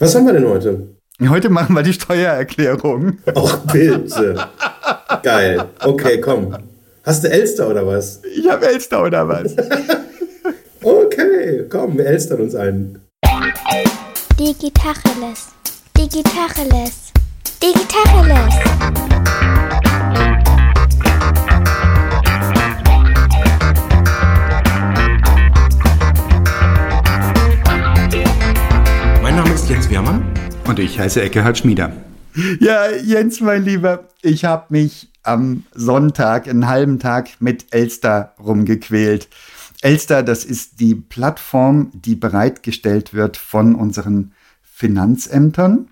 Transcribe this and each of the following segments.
Was haben wir denn heute? Heute machen wir die Steuererklärung. Ach, bitte. Geil. Okay, komm. Hast du Elster oder was? Ich habe Elster oder was? okay, komm, wir elstern uns ein. Digitacheles. Digitacheles. Digitacheles. Ist Jens Wehrmann. Und ich heiße Eckehard Schmieder. Ja, Jens, mein Lieber, ich habe mich am Sonntag einen halben Tag mit Elster rumgequält. Elster, das ist die Plattform, die bereitgestellt wird von unseren Finanzämtern.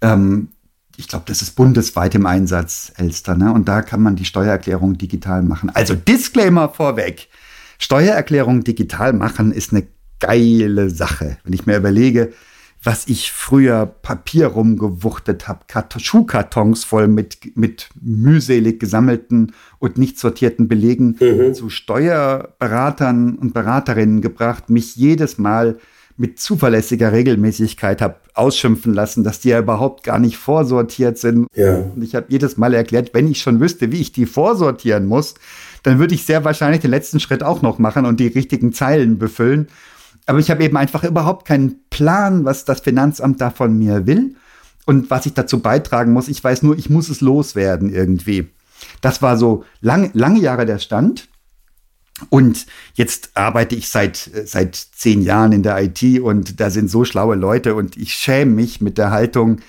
Ähm, ich glaube, das ist bundesweit im Einsatz, Elster. Ne? Und da kann man die Steuererklärung digital machen. Also Disclaimer vorweg. Steuererklärung digital machen ist eine geile Sache. Wenn ich mir überlege, was ich früher Papier rumgewuchtet habe, Schuhkartons voll mit, mit mühselig gesammelten und nicht sortierten Belegen mhm. zu Steuerberatern und Beraterinnen gebracht, mich jedes Mal mit zuverlässiger Regelmäßigkeit habe ausschimpfen lassen, dass die ja überhaupt gar nicht vorsortiert sind. Ja. Und ich habe jedes Mal erklärt, wenn ich schon wüsste, wie ich die vorsortieren muss, dann würde ich sehr wahrscheinlich den letzten Schritt auch noch machen und die richtigen Zeilen befüllen. Aber ich habe eben einfach überhaupt keinen Plan, was das Finanzamt da von mir will und was ich dazu beitragen muss. Ich weiß nur, ich muss es loswerden irgendwie. Das war so lang, lange Jahre der Stand. Und jetzt arbeite ich seit, seit zehn Jahren in der IT und da sind so schlaue Leute und ich schäme mich mit der Haltung,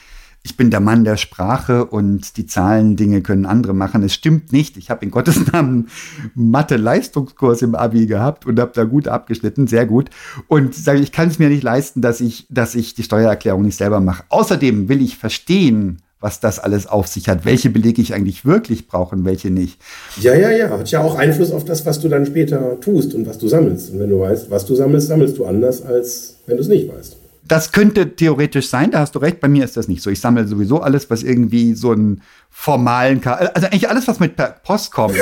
ich bin der Mann der Sprache und die Zahlendinge können andere machen. Es stimmt nicht. Ich habe in Gottes Namen Mathe-Leistungskurs im Abi gehabt und habe da gut abgeschnitten, sehr gut. Und sage, ich kann es mir nicht leisten, dass ich, dass ich die Steuererklärung nicht selber mache. Außerdem will ich verstehen, was das alles auf sich hat, welche Belege ich eigentlich wirklich brauche und welche nicht. Ja, ja, ja. Hat ja auch Einfluss auf das, was du dann später tust und was du sammelst. Und wenn du weißt, was du sammelst, sammelst du anders, als wenn du es nicht weißt. Das könnte theoretisch sein, da hast du recht. Bei mir ist das nicht so. Ich sammle sowieso alles, was irgendwie so einen formalen, also eigentlich alles, was mit Post kommt.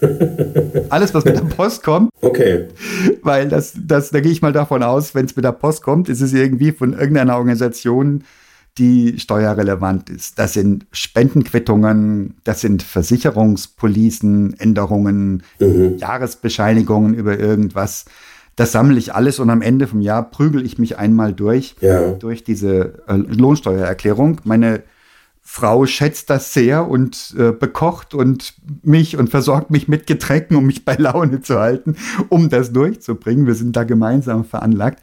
alles, was mit der Post kommt. Okay. Weil das, das, da gehe ich mal davon aus, wenn es mit der Post kommt, ist es irgendwie von irgendeiner Organisation, die steuerrelevant ist. Das sind Spendenquittungen, das sind Versicherungspolicen, Änderungen, mhm. Jahresbescheinigungen über irgendwas. Das sammle ich alles und am Ende vom Jahr prügel ich mich einmal durch, ja. durch diese äh, Lohnsteuererklärung. Meine Frau schätzt das sehr und äh, bekocht und mich und versorgt mich mit Getränken, um mich bei Laune zu halten, um das durchzubringen. Wir sind da gemeinsam veranlagt.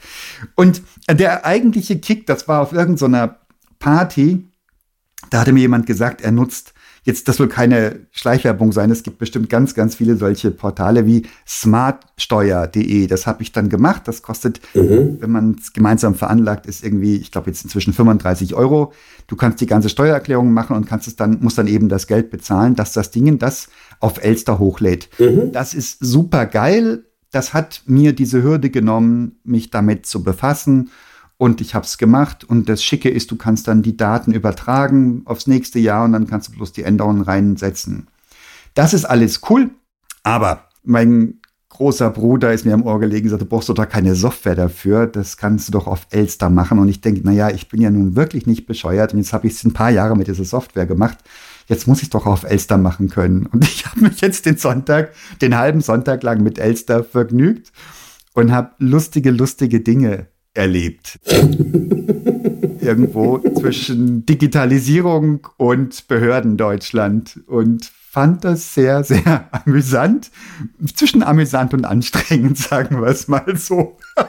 Und der eigentliche Kick, das war auf irgendeiner Party, da hatte mir jemand gesagt, er nutzt Jetzt, das soll keine Schleichwerbung sein. Es gibt bestimmt ganz, ganz viele solche Portale wie smartsteuer.de. Das habe ich dann gemacht. Das kostet, mhm. wenn man es gemeinsam veranlagt, ist irgendwie, ich glaube jetzt inzwischen 35 Euro. Du kannst die ganze Steuererklärung machen und kannst es dann, musst dann eben das Geld bezahlen, dass das Ding das auf Elster hochlädt. Mhm. Das ist super geil. Das hat mir diese Hürde genommen, mich damit zu befassen und ich habe es gemacht. Und das Schicke ist, du kannst dann die Daten übertragen aufs nächste Jahr und dann kannst du bloß die Änderungen reinsetzen. Das ist alles cool, aber mein großer Bruder ist mir am Ohr gelegen und sagte, brauchst du da keine Software dafür, das kannst du doch auf Elster machen. Und ich denke, naja, ich bin ja nun wirklich nicht bescheuert und jetzt habe ich es ein paar Jahre mit dieser Software gemacht. Jetzt muss ich doch auf Elster machen können. Und ich habe mich jetzt den Sonntag, den halben Sonntag lang mit Elster vergnügt und habe lustige, lustige Dinge erlebt. Irgendwo zwischen Digitalisierung und Behördendeutschland und fand das sehr, sehr amüsant. Zwischen amüsant und anstrengend, sagen wir es mal so.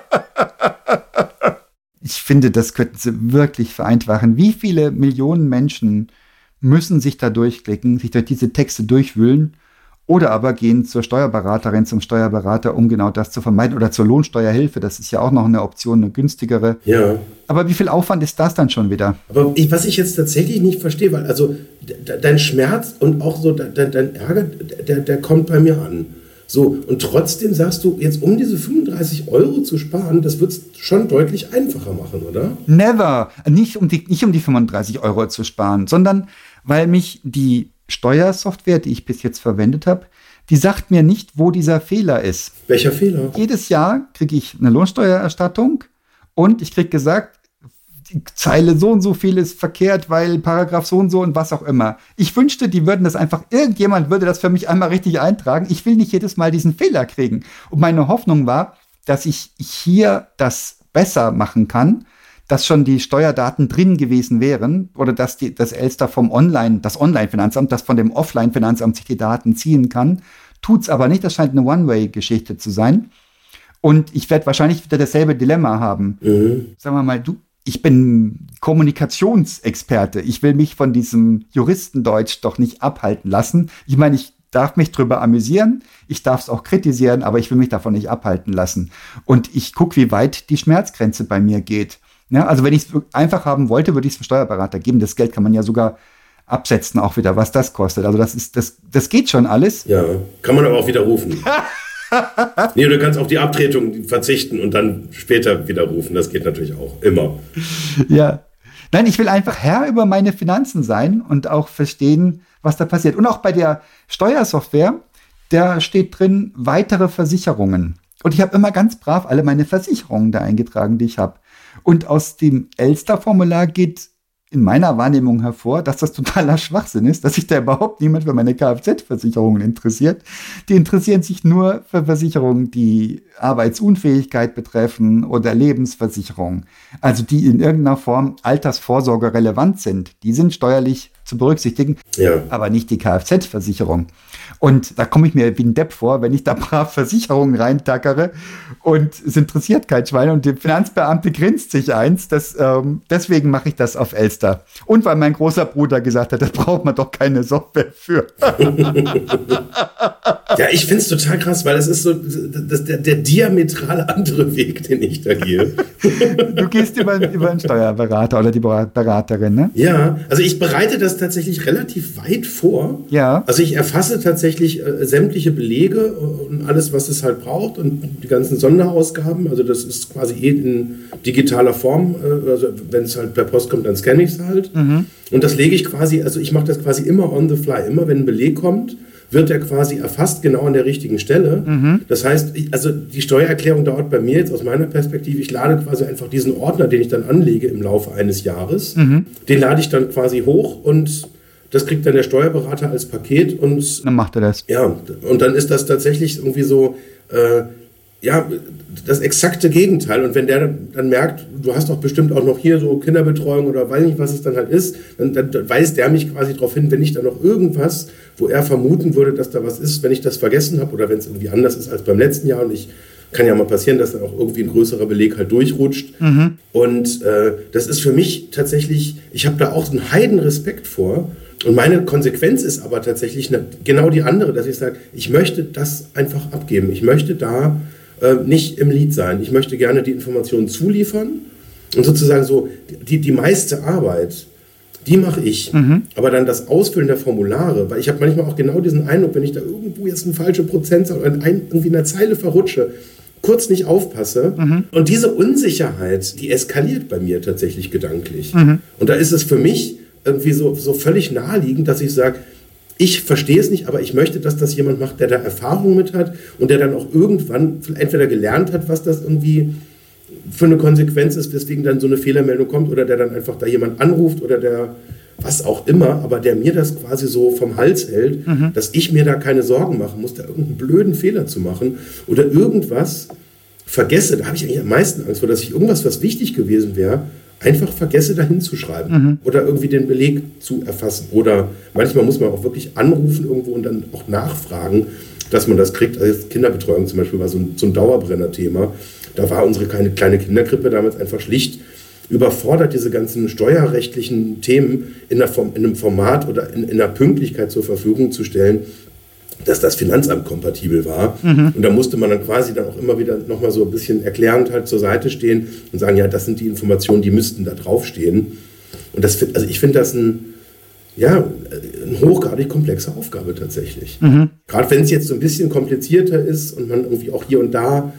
ich finde, das könnten sie wirklich vereinfachen. Wie viele Millionen Menschen müssen sich da durchklicken, sich durch diese Texte durchwühlen oder aber gehen zur Steuerberaterin, zum Steuerberater, um genau das zu vermeiden. Oder zur Lohnsteuerhilfe, das ist ja auch noch eine Option, eine günstigere. Ja. Aber wie viel Aufwand ist das dann schon wieder? Aber ich, was ich jetzt tatsächlich nicht verstehe, weil also dein Schmerz und auch so dein, dein Ärger, der, der kommt bei mir an. So, und trotzdem sagst du, jetzt um diese 35 Euro zu sparen, das wird es schon deutlich einfacher machen, oder? Never. Nicht um, die, nicht um die 35 Euro zu sparen, sondern weil mich die Steuersoftware, die ich bis jetzt verwendet habe, die sagt mir nicht, wo dieser Fehler ist. Welcher Fehler? Jedes Jahr kriege ich eine Lohnsteuererstattung und ich kriege gesagt, die Zeile so und so viel ist verkehrt, weil Paragraph so und so und was auch immer. Ich wünschte, die würden das einfach, irgendjemand würde das für mich einmal richtig eintragen. Ich will nicht jedes Mal diesen Fehler kriegen. Und meine Hoffnung war, dass ich hier das besser machen kann, dass schon die Steuerdaten drin gewesen wären oder dass die, das Elster vom Online, das Online-Finanzamt, das von dem Offline-Finanzamt sich die Daten ziehen kann. Tut's aber nicht. Das scheint eine One-Way-Geschichte zu sein. Und ich werde wahrscheinlich wieder dasselbe Dilemma haben. Mhm. Sagen wir mal, du, ich bin Kommunikationsexperte. Ich will mich von diesem Juristendeutsch doch nicht abhalten lassen. Ich meine, ich darf mich drüber amüsieren, ich darf es auch kritisieren, aber ich will mich davon nicht abhalten lassen. Und ich gucke, wie weit die Schmerzgrenze bei mir geht. Ja, also wenn ich es einfach haben wollte, würde ich es dem Steuerberater geben. Das Geld kann man ja sogar absetzen, auch wieder, was das kostet. Also das ist, das, das geht schon alles. Ja, kann man aber auch widerrufen. nee, du kannst auf die Abtretung verzichten und dann später widerrufen. Das geht natürlich auch. Immer. Ja. Nein, ich will einfach Herr über meine Finanzen sein und auch verstehen, was da passiert. Und auch bei der Steuersoftware, da steht drin weitere Versicherungen. Und ich habe immer ganz brav alle meine Versicherungen da eingetragen, die ich habe. Und aus dem Elster-Formular geht in meiner Wahrnehmung hervor, dass das totaler Schwachsinn ist, dass sich da überhaupt niemand für meine Kfz-Versicherungen interessiert. Die interessieren sich nur für Versicherungen, die Arbeitsunfähigkeit betreffen oder Lebensversicherungen. Also die in irgendeiner Form Altersvorsorge relevant sind. Die sind steuerlich zu berücksichtigen, ja. aber nicht die Kfz-Versicherung. Und da komme ich mir wie ein Depp vor, wenn ich da brav Versicherungen reintackere und es interessiert kein Schwein und der Finanzbeamte grinst sich eins. Das, ähm, deswegen mache ich das auf Elster. Und weil mein großer Bruder gesagt hat, da braucht man doch keine Software für. ja, ich finde es total krass, weil es ist so das, der, der diametral andere Weg, den ich da gehe. du gehst über, über einen Steuerberater oder die Beraterin, ne? Ja, also ich bereite das tatsächlich relativ weit vor. Ja. Also ich erfasse tatsächlich äh, sämtliche Belege und alles, was es halt braucht und die ganzen Sonderausgaben. Also das ist quasi eh in digitaler Form. Äh, also wenn es halt per Post kommt, dann scanne ich es halt. Mhm. Und das lege ich quasi, also ich mache das quasi immer on the fly. Immer wenn ein Beleg kommt, wird er quasi erfasst genau an der richtigen Stelle. Mhm. Das heißt, also die Steuererklärung dauert bei mir jetzt aus meiner Perspektive, ich lade quasi einfach diesen Ordner, den ich dann anlege im Laufe eines Jahres, mhm. den lade ich dann quasi hoch und das kriegt dann der Steuerberater als Paket und dann macht er das. Ja, und dann ist das tatsächlich irgendwie so, äh, ja, das exakte Gegenteil. Und wenn der dann merkt, du hast doch bestimmt auch noch hier so Kinderbetreuung oder weiß nicht, was es dann halt ist, dann, dann weist der mich quasi darauf hin, wenn ich da noch irgendwas, wo er vermuten würde, dass da was ist, wenn ich das vergessen habe oder wenn es irgendwie anders ist als beim letzten Jahr und ich kann ja mal passieren, dass dann auch irgendwie ein größerer Beleg halt durchrutscht. Mhm. Und äh, das ist für mich tatsächlich, ich habe da auch einen Heidenrespekt vor. Und meine Konsequenz ist aber tatsächlich eine, genau die andere, dass ich sage, ich möchte das einfach abgeben. Ich möchte da äh, nicht im Lied sein. Ich möchte gerne die Informationen zuliefern und sozusagen so die, die meiste Arbeit, die mache ich. Mhm. Aber dann das Ausfüllen der Formulare, weil ich habe manchmal auch genau diesen Eindruck, wenn ich da irgendwo jetzt eine falsche Prozentzahl oder ein, irgendwie in der Zeile verrutsche, kurz nicht aufpasse. Mhm. Und diese Unsicherheit, die eskaliert bei mir tatsächlich gedanklich. Mhm. Und da ist es für mich irgendwie so, so völlig naheliegend, dass ich sage, ich verstehe es nicht, aber ich möchte, dass das jemand macht, der da Erfahrung mit hat und der dann auch irgendwann entweder gelernt hat, was das irgendwie für eine Konsequenz ist, weswegen dann so eine Fehlermeldung kommt oder der dann einfach da jemand anruft oder der was auch immer, aber der mir das quasi so vom Hals hält, mhm. dass ich mir da keine Sorgen machen muss, da irgendeinen blöden Fehler zu machen oder irgendwas vergesse. Da habe ich eigentlich am meisten Angst vor, dass ich irgendwas, was wichtig gewesen wäre, einfach vergesse, dahin zu schreiben mhm. oder irgendwie den Beleg zu erfassen. Oder manchmal muss man auch wirklich anrufen irgendwo und dann auch nachfragen, dass man das kriegt. Also Kinderbetreuung zum Beispiel war so ein, so ein Dauerbrenner-Thema. Da war unsere kleine, kleine Kinderkrippe damals einfach schlicht überfordert, diese ganzen steuerrechtlichen Themen in, einer, in einem Format oder in, in einer Pünktlichkeit zur Verfügung zu stellen, dass das Finanzamt kompatibel war. Mhm. Und da musste man dann quasi dann auch immer wieder nochmal so ein bisschen erklärend halt zur Seite stehen und sagen, ja, das sind die Informationen, die müssten da draufstehen. Und das, also ich finde das ein, ja, eine hochgradig komplexe Aufgabe tatsächlich. Mhm. Gerade wenn es jetzt so ein bisschen komplizierter ist und man irgendwie auch hier und da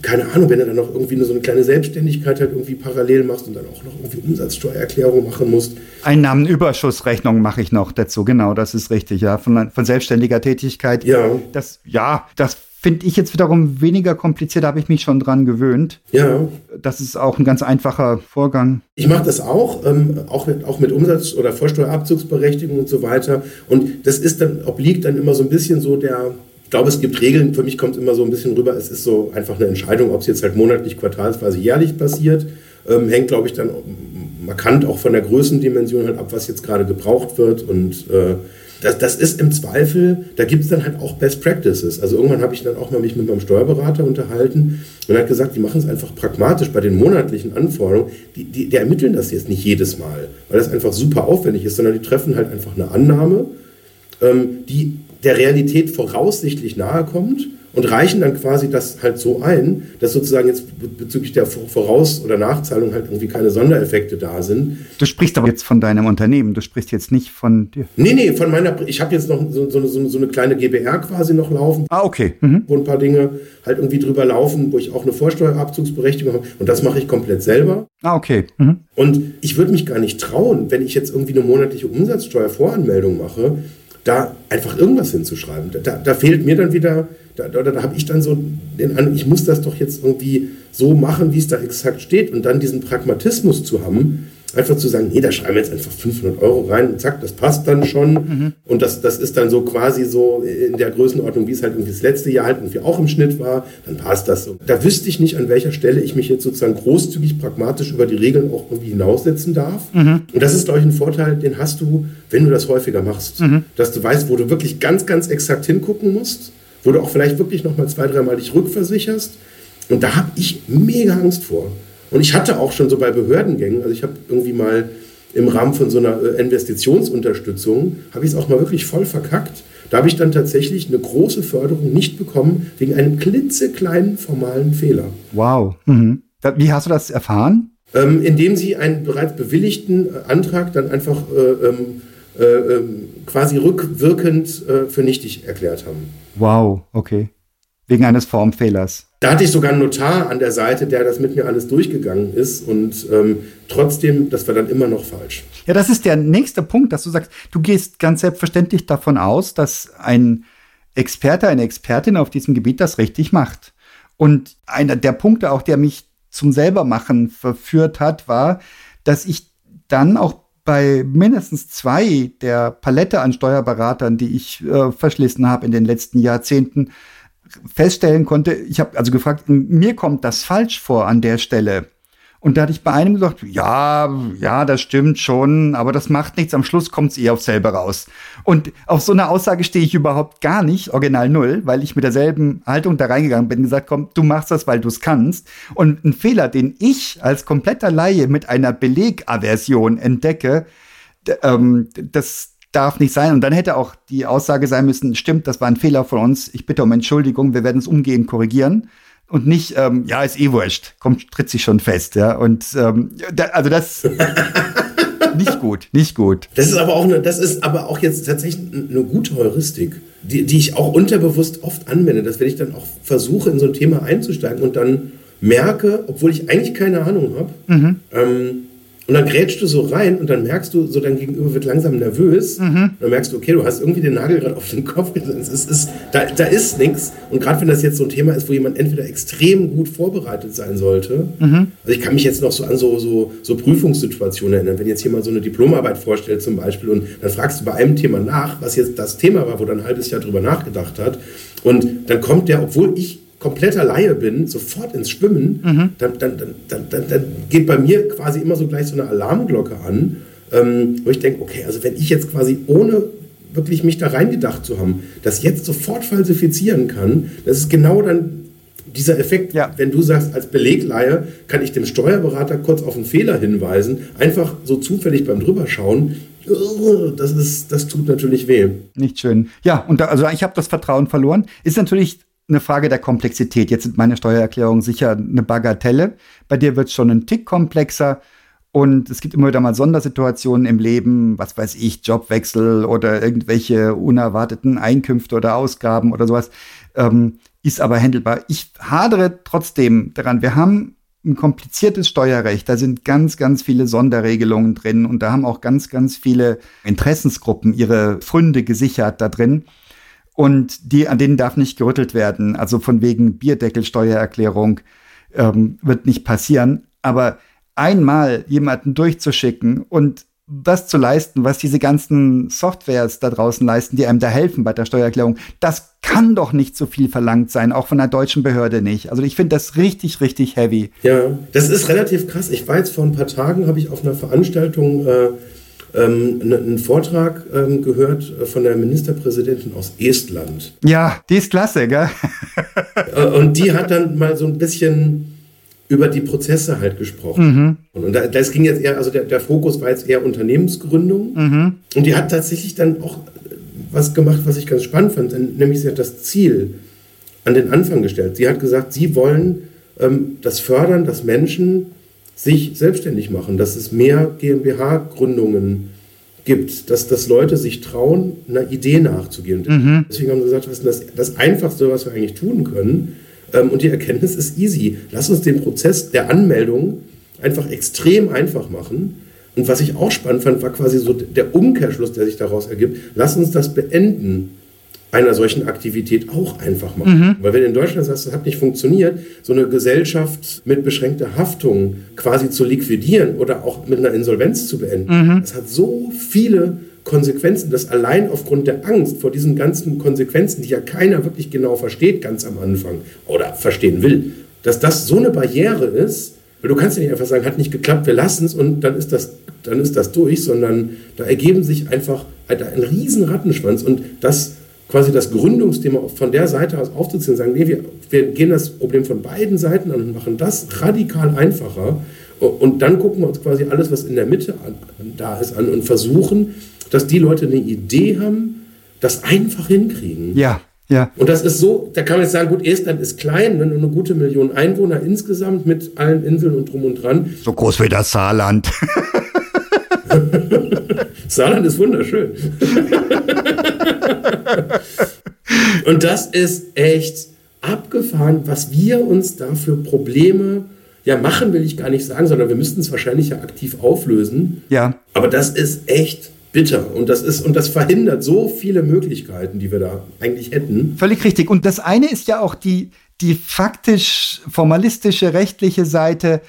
keine Ahnung, wenn du dann noch irgendwie so eine kleine Selbstständigkeit halt irgendwie parallel machst und dann auch noch irgendwie Umsatzsteuererklärung machen musst. Einnahmenüberschussrechnung mache ich noch dazu, genau, das ist richtig, ja, von, von selbstständiger Tätigkeit. Ja. Das, ja, das Finde ich jetzt wiederum weniger kompliziert, da habe ich mich schon dran gewöhnt. Ja. Das ist auch ein ganz einfacher Vorgang. Ich mache das auch, ähm, auch, mit, auch mit Umsatz- oder Vorsteuerabzugsberechtigung und so weiter. Und das ist dann, obliegt dann immer so ein bisschen so der, glaube, es gibt Regeln, für mich kommt immer so ein bisschen rüber, es ist so einfach eine Entscheidung, ob es jetzt halt monatlich, quartalsweise, jährlich passiert. Ähm, hängt, glaube ich, dann markant auch von der Größendimension halt ab, was jetzt gerade gebraucht wird und äh, das, das ist im Zweifel, da gibt es dann halt auch Best Practices. Also irgendwann habe ich dann auch mal mich mit meinem Steuerberater unterhalten und hat gesagt, die machen es einfach pragmatisch bei den monatlichen Anforderungen. Die, die, die ermitteln das jetzt nicht jedes Mal, weil das einfach super aufwendig ist, sondern die treffen halt einfach eine Annahme, ähm, die der Realität voraussichtlich nahe kommt und reichen dann quasi das halt so ein, dass sozusagen jetzt bezüglich der Voraus- oder Nachzahlung halt irgendwie keine Sondereffekte da sind. Du sprichst aber jetzt von deinem Unternehmen, du sprichst jetzt nicht von dir. Nee, nee, von meiner, ich habe jetzt noch so, so, so, so, eine kleine GBR quasi noch laufen. Ah, okay. Mhm. Wo ein paar Dinge halt irgendwie drüber laufen, wo ich auch eine Vorsteuerabzugsberechtigung habe und das mache ich komplett selber. Ah, okay. Mhm. Und ich würde mich gar nicht trauen, wenn ich jetzt irgendwie eine monatliche Umsatzsteuervoranmeldung mache, da einfach irgendwas hinzuschreiben. Da, da fehlt mir dann wieder da, da, da habe ich dann so den an, ich muss das doch jetzt irgendwie so machen, wie es da exakt steht und dann diesen Pragmatismus zu haben, einfach zu sagen, nee, da schreiben wir jetzt einfach 500 Euro rein und zack, das passt dann schon mhm. und das, das ist dann so quasi so in der Größenordnung, wie es halt irgendwie das letzte Jahr halt irgendwie auch im Schnitt war, dann passt das so. Da wüsste ich nicht, an welcher Stelle ich mich jetzt sozusagen großzügig pragmatisch über die Regeln auch irgendwie hinaussetzen darf. Mhm. Und das ist, glaube ich, ein Vorteil, den hast du, wenn du das häufiger machst, mhm. dass du weißt, wo du wirklich ganz, ganz exakt hingucken musst wo du auch vielleicht wirklich noch mal zwei, dreimal dich rückversicherst. Und da habe ich mega Angst vor. Und ich hatte auch schon so bei Behördengängen, also ich habe irgendwie mal im Rahmen von so einer äh, Investitionsunterstützung, habe ich es auch mal wirklich voll verkackt. Da habe ich dann tatsächlich eine große Förderung nicht bekommen, wegen einem klitzekleinen formalen Fehler. Wow. Mhm. Wie hast du das erfahren? Ähm, indem sie einen bereits bewilligten äh, Antrag dann einfach äh, ähm, äh, ähm, quasi rückwirkend äh, für nichtig erklärt haben. Wow, okay. Wegen eines Formfehlers. Da hatte ich sogar einen Notar an der Seite, der das mit mir alles durchgegangen ist und ähm, trotzdem, das war dann immer noch falsch. Ja, das ist der nächste Punkt, dass du sagst, du gehst ganz selbstverständlich davon aus, dass ein Experte, eine Expertin auf diesem Gebiet das richtig macht. Und einer der Punkte auch, der mich zum selbermachen verführt hat, war, dass ich dann auch bei mindestens zwei der Palette an Steuerberatern, die ich äh, verschlissen habe in den letzten Jahrzehnten, feststellen konnte, ich habe also gefragt, mir kommt das falsch vor an der Stelle. Und da hatte ich bei einem gesagt, ja, ja, das stimmt schon, aber das macht nichts. Am Schluss kommt es eh auf selber raus. Und auf so eine Aussage stehe ich überhaupt gar nicht, original null, weil ich mit derselben Haltung da reingegangen bin und gesagt, komm, du machst das, weil du es kannst. Und ein Fehler, den ich als kompletter Laie mit einer Belegaversion entdecke, ähm, das darf nicht sein. Und dann hätte auch die Aussage sein müssen, stimmt, das war ein Fehler von uns. Ich bitte um Entschuldigung, wir werden es umgehend korrigieren und nicht, ähm, ja, ist eh wurscht, kommt, tritt sich schon fest, ja. Und ähm, da, also das nicht gut, nicht gut. Das ist aber auch eine, das ist aber auch jetzt tatsächlich eine gute Heuristik, die, die ich auch unterbewusst oft anwende, dass wenn ich dann auch versuche, in so ein Thema einzusteigen und dann merke, obwohl ich eigentlich keine Ahnung habe, mhm. ähm, und dann grätschst du so rein und dann merkst du, so dein Gegenüber wird langsam nervös. Mhm. Dann merkst du, okay, du hast irgendwie den Nagel gerade auf den Kopf gesetzt. Es ist, da, da ist nichts. Und gerade wenn das jetzt so ein Thema ist, wo jemand entweder extrem gut vorbereitet sein sollte. Mhm. Also ich kann mich jetzt noch so an so, so, so Prüfungssituationen erinnern. Wenn jetzt jemand so eine Diplomarbeit vorstellt zum Beispiel und dann fragst du bei einem Thema nach, was jetzt das Thema war, wo dann ein halbes Jahr drüber nachgedacht hat. Und dann kommt der, obwohl ich kompletter Laie bin, sofort ins Schwimmen, mhm. dann, dann, dann, dann, geht bei mir quasi immer so gleich so eine Alarmglocke an, ähm, wo ich denke, okay, also wenn ich jetzt quasi ohne wirklich mich da reingedacht zu haben, das jetzt sofort falsifizieren kann, das ist genau dann dieser Effekt, ja. wenn du sagst, als Belegleihe kann ich dem Steuerberater kurz auf einen Fehler hinweisen, einfach so zufällig beim Drüberschauen, das, ist, das tut natürlich weh. Nicht schön. Ja, und da, also ich habe das Vertrauen verloren. Ist natürlich eine Frage der Komplexität. Jetzt sind meine Steuererklärungen sicher eine Bagatelle. Bei dir wird es schon ein Tick komplexer. Und es gibt immer wieder mal Sondersituationen im Leben, was weiß ich, Jobwechsel oder irgendwelche unerwarteten Einkünfte oder Ausgaben oder sowas, ähm, ist aber handelbar. Ich hadere trotzdem daran. Wir haben ein kompliziertes Steuerrecht. Da sind ganz, ganz viele Sonderregelungen drin und da haben auch ganz, ganz viele Interessensgruppen ihre Funde gesichert da drin. Und die, an denen darf nicht gerüttelt werden. Also von wegen Bierdeckelsteuererklärung ähm, wird nicht passieren. Aber einmal jemanden durchzuschicken und das zu leisten, was diese ganzen Softwares da draußen leisten, die einem da helfen bei der Steuererklärung, das kann doch nicht so viel verlangt sein, auch von einer deutschen Behörde nicht. Also ich finde das richtig, richtig heavy. Ja, das ist relativ krass. Ich war jetzt vor ein paar Tagen, habe ich auf einer Veranstaltung äh, ähm, einen Vortrag ähm, gehört von der Ministerpräsidentin aus Estland. Ja, die ist klasse, gell? Äh, und die hat dann mal so ein bisschen über die Prozesse halt gesprochen. Mhm. Und da, das ging jetzt eher, also der, der Fokus war jetzt eher Unternehmensgründung. Mhm. Und die hat tatsächlich dann auch was gemacht, was ich ganz spannend fand, nämlich sie hat das Ziel an den Anfang gestellt. Sie hat gesagt, sie wollen ähm, das fördern, dass Menschen sich selbstständig machen, dass es mehr GmbH-Gründungen gibt, dass, dass Leute sich trauen, einer Idee nachzugehen. Mhm. Deswegen haben sie gesagt, was ist das, das Einfachste, was wir eigentlich tun können, ähm, und die Erkenntnis ist easy. Lass uns den Prozess der Anmeldung einfach extrem einfach machen. Und was ich auch spannend fand, war quasi so der Umkehrschluss, der sich daraus ergibt. Lass uns das Beenden einer solchen Aktivität auch einfach machen. Mhm. Weil wenn du in Deutschland sagst, das hat nicht funktioniert, so eine Gesellschaft mit beschränkter Haftung quasi zu liquidieren oder auch mit einer Insolvenz zu beenden, mhm. das hat so viele Konsequenzen, dass allein aufgrund der Angst vor diesen ganzen Konsequenzen, die ja keiner wirklich genau versteht ganz am Anfang oder verstehen will, dass das so eine Barriere ist, weil du kannst ja nicht einfach sagen, hat nicht geklappt, wir lassen es und dann ist das, dann ist das durch, sondern da ergeben sich einfach ein riesen Rattenschwanz und das quasi das Gründungsthema von der Seite aus aufzuziehen und sagen, nee, wir, wir gehen das Problem von beiden Seiten an und machen das radikal einfacher und dann gucken wir uns quasi alles, was in der Mitte an, da ist, an und versuchen, dass die Leute eine Idee haben, das einfach hinkriegen. Ja, ja. Und das ist so, da kann man jetzt sagen, gut, Estland ist klein, ne, nur eine gute Million Einwohner insgesamt mit allen Inseln und drum und dran. So groß wie das Saarland. Saarland ist wunderschön. und das ist echt abgefahren, was wir uns da für Probleme ja, machen will ich gar nicht sagen, sondern wir müssten es wahrscheinlich ja aktiv auflösen. Ja. Aber das ist echt bitter. Und das ist, und das verhindert so viele Möglichkeiten, die wir da eigentlich hätten. Völlig richtig. Und das eine ist ja auch die, die faktisch formalistische, rechtliche Seite,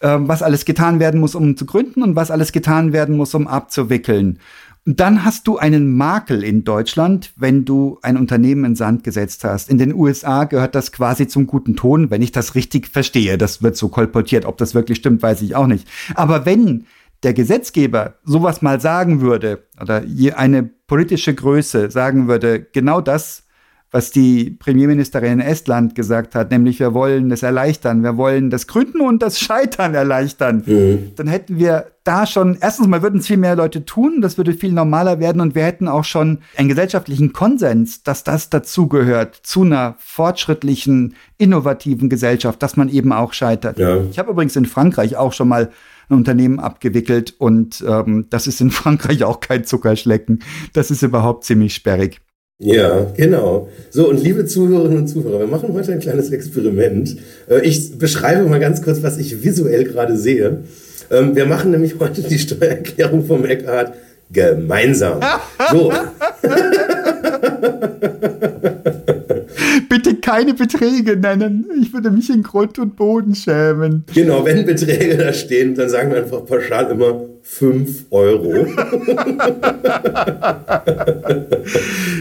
äh, was alles getan werden muss, um zu gründen und was alles getan werden muss, um abzuwickeln. Dann hast du einen Makel in Deutschland, wenn du ein Unternehmen in Sand gesetzt hast. In den USA gehört das quasi zum guten Ton, wenn ich das richtig verstehe. Das wird so kolportiert. Ob das wirklich stimmt, weiß ich auch nicht. Aber wenn der Gesetzgeber sowas mal sagen würde oder eine politische Größe sagen würde, genau das, was die Premierministerin in Estland gesagt hat, nämlich wir wollen das erleichtern, wir wollen das Gründen und das Scheitern erleichtern, mhm. dann hätten wir da schon, erstens mal würden es viel mehr Leute tun, das würde viel normaler werden und wir hätten auch schon einen gesellschaftlichen Konsens, dass das dazugehört zu einer fortschrittlichen, innovativen Gesellschaft, dass man eben auch scheitert. Ja. Ich habe übrigens in Frankreich auch schon mal ein Unternehmen abgewickelt und ähm, das ist in Frankreich auch kein Zuckerschlecken. Das ist überhaupt ziemlich sperrig. Ja, genau. So, und liebe Zuhörerinnen und Zuhörer, wir machen heute ein kleines Experiment. Äh, ich beschreibe mal ganz kurz, was ich visuell gerade sehe. Ähm, wir machen nämlich heute die Steuererklärung vom Eckhart gemeinsam. So. Keine Beträge nennen. Ich würde mich in Grund und Boden schämen. Genau, wenn Beträge da stehen, dann sagen wir einfach pauschal immer 5 Euro.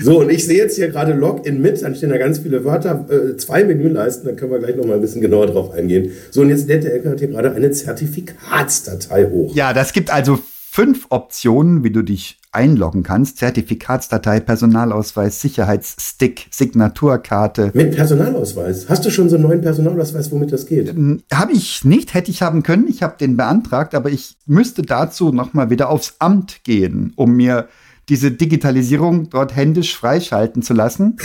so, und ich sehe jetzt hier gerade Login mit, dann stehen da ganz viele Wörter, äh, zwei Menüleisten, dann können wir gleich nochmal ein bisschen genauer drauf eingehen. So, und jetzt lädt der Eckert hier gerade eine Zertifikatsdatei hoch. Ja, das gibt also fünf Optionen, wie du dich einloggen kannst. Zertifikatsdatei, Personalausweis, Sicherheitsstick, Signaturkarte. Mit Personalausweis? Hast du schon so einen neuen Personalausweis, womit das geht? Ähm, habe ich nicht, hätte ich haben können. Ich habe den beantragt, aber ich müsste dazu nochmal wieder aufs Amt gehen, um mir diese Digitalisierung dort händisch freischalten zu lassen.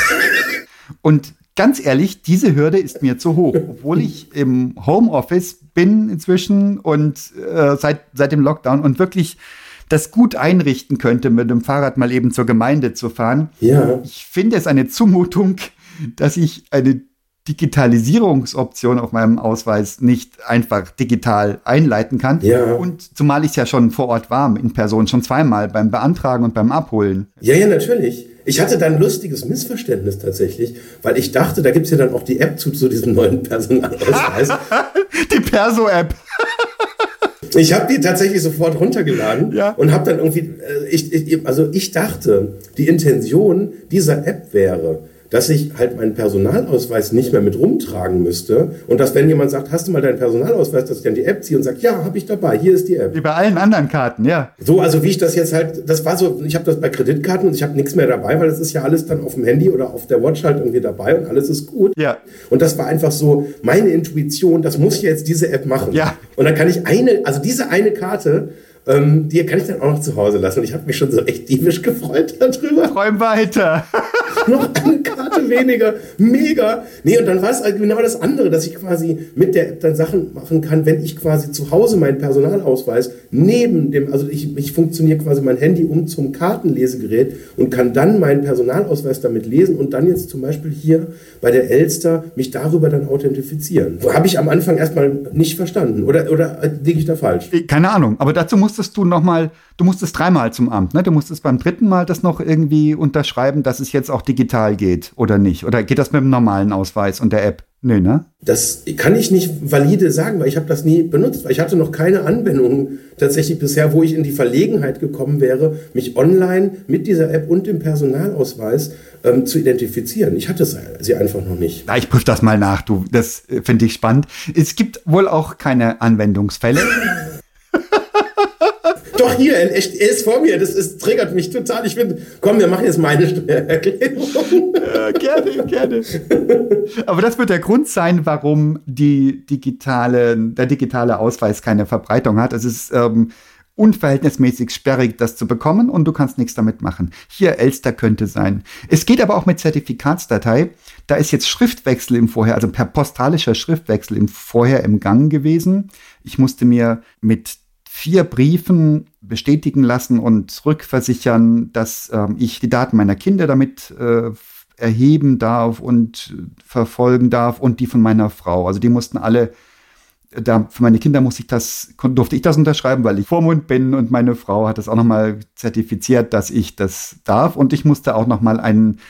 Und ganz ehrlich, diese Hürde ist mir zu hoch, obwohl ich im Homeoffice bin inzwischen und äh, seit, seit dem Lockdown und wirklich das gut einrichten könnte, mit dem Fahrrad mal eben zur Gemeinde zu fahren. Ja. Ich finde es eine Zumutung, dass ich eine Digitalisierungsoption auf meinem Ausweis nicht einfach digital einleiten kann. Ja. Und zumal ich ja schon vor Ort war, in Person, schon zweimal beim Beantragen und beim Abholen. Ja, ja, natürlich. Ich hatte da ein lustiges Missverständnis tatsächlich, weil ich dachte, da gibt's ja dann auch die App zu, zu diesem neuen Personalausweis. Die Perso-App. Ich habe die tatsächlich sofort runtergeladen Ja. und habe dann irgendwie, äh, ich, ich, also ich dachte, die Intention dieser App wäre, dass ich halt meinen Personalausweis nicht mehr mit rumtragen müsste und dass wenn jemand sagt, hast du mal deinen Personalausweis, dass ich dann die App ziehe und sage, ja, habe ich dabei, hier ist die App. Wie bei allen anderen Karten, ja. So, also wie ich das jetzt halt, das war so, ich habe das bei Kreditkarten und ich habe nichts mehr dabei, weil das ist ja alles dann auf dem Handy oder auf der Watch halt irgendwie dabei und alles ist gut. Ja. Und das war einfach so meine Intuition, das muss ja jetzt diese App machen. Ja. Und dann kann ich eine, also diese eine Karte, ähm, die kann ich dann auch noch zu Hause lassen. Und ich habe mich schon so echt diebisch gefreut darüber. Träum weiter. noch eine Karte weniger. Mega. Nee, und dann war es halt genau das andere, dass ich quasi mit der App dann Sachen machen kann, wenn ich quasi zu Hause meinen Personalausweis neben dem, also ich, ich funktioniere quasi mein Handy um zum Kartenlesegerät und kann dann meinen Personalausweis damit lesen und dann jetzt zum Beispiel hier bei der Elster mich darüber dann authentifizieren. Habe ich am Anfang erstmal nicht verstanden. Oder, oder liege ich da falsch? Keine Ahnung, aber dazu musstest du nochmal, du musstest dreimal zum Amt, ne? Du musstest beim dritten Mal das noch irgendwie unterschreiben, dass es jetzt auch digital geht oder nicht. Oder geht das mit dem normalen Ausweis und der App? Nee, ne? Das kann ich nicht valide sagen, weil ich habe das nie benutzt. Weil ich hatte noch keine Anwendung tatsächlich bisher, wo ich in die Verlegenheit gekommen wäre, mich online mit dieser App und dem Personalausweis ähm, zu identifizieren. Ich hatte sie einfach noch nicht. Na, ich prüfe das mal nach, du. Das äh, finde ich spannend. Es gibt wohl auch keine Anwendungsfälle. Doch hier, er, ist vor mir. Das ist, triggert mich total. Ich finde, komm, wir machen jetzt meine Steuererklärung. Ja, gerne, gerne. Aber das wird der Grund sein, warum die digitale, der digitale Ausweis keine Verbreitung hat. Es ist ähm, unverhältnismäßig sperrig, das zu bekommen und du kannst nichts damit machen. Hier, Elster könnte sein. Es geht aber auch mit Zertifikatsdatei. Da ist jetzt Schriftwechsel im Vorher, also per postalischer Schriftwechsel im Vorher im Gang gewesen. Ich musste mir mit vier Briefen bestätigen lassen und rückversichern, dass ähm, ich die Daten meiner Kinder damit äh, erheben darf und äh, verfolgen darf und die von meiner Frau. Also die mussten alle, da für meine Kinder muss ich das, durfte ich das unterschreiben, weil ich Vormund bin und meine Frau hat das auch nochmal zertifiziert, dass ich das darf und ich musste auch nochmal einen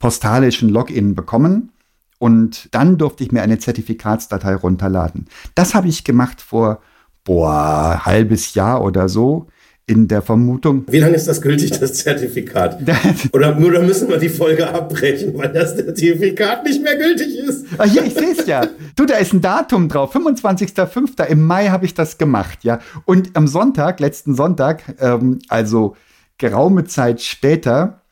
postalischen Login bekommen. Und dann durfte ich mir eine Zertifikatsdatei runterladen. Das habe ich gemacht vor, boah, halbes Jahr oder so, in der Vermutung, Wie lange ist das gültig, das Zertifikat? Oder, oder müssen wir die Folge abbrechen, weil das Zertifikat nicht mehr gültig ist? Ah, hier, ich sehe es ja. Du, da ist ein Datum drauf. 25.05. Im Mai habe ich das gemacht, ja. Und am Sonntag, letzten Sonntag, ähm, also geraume Zeit später,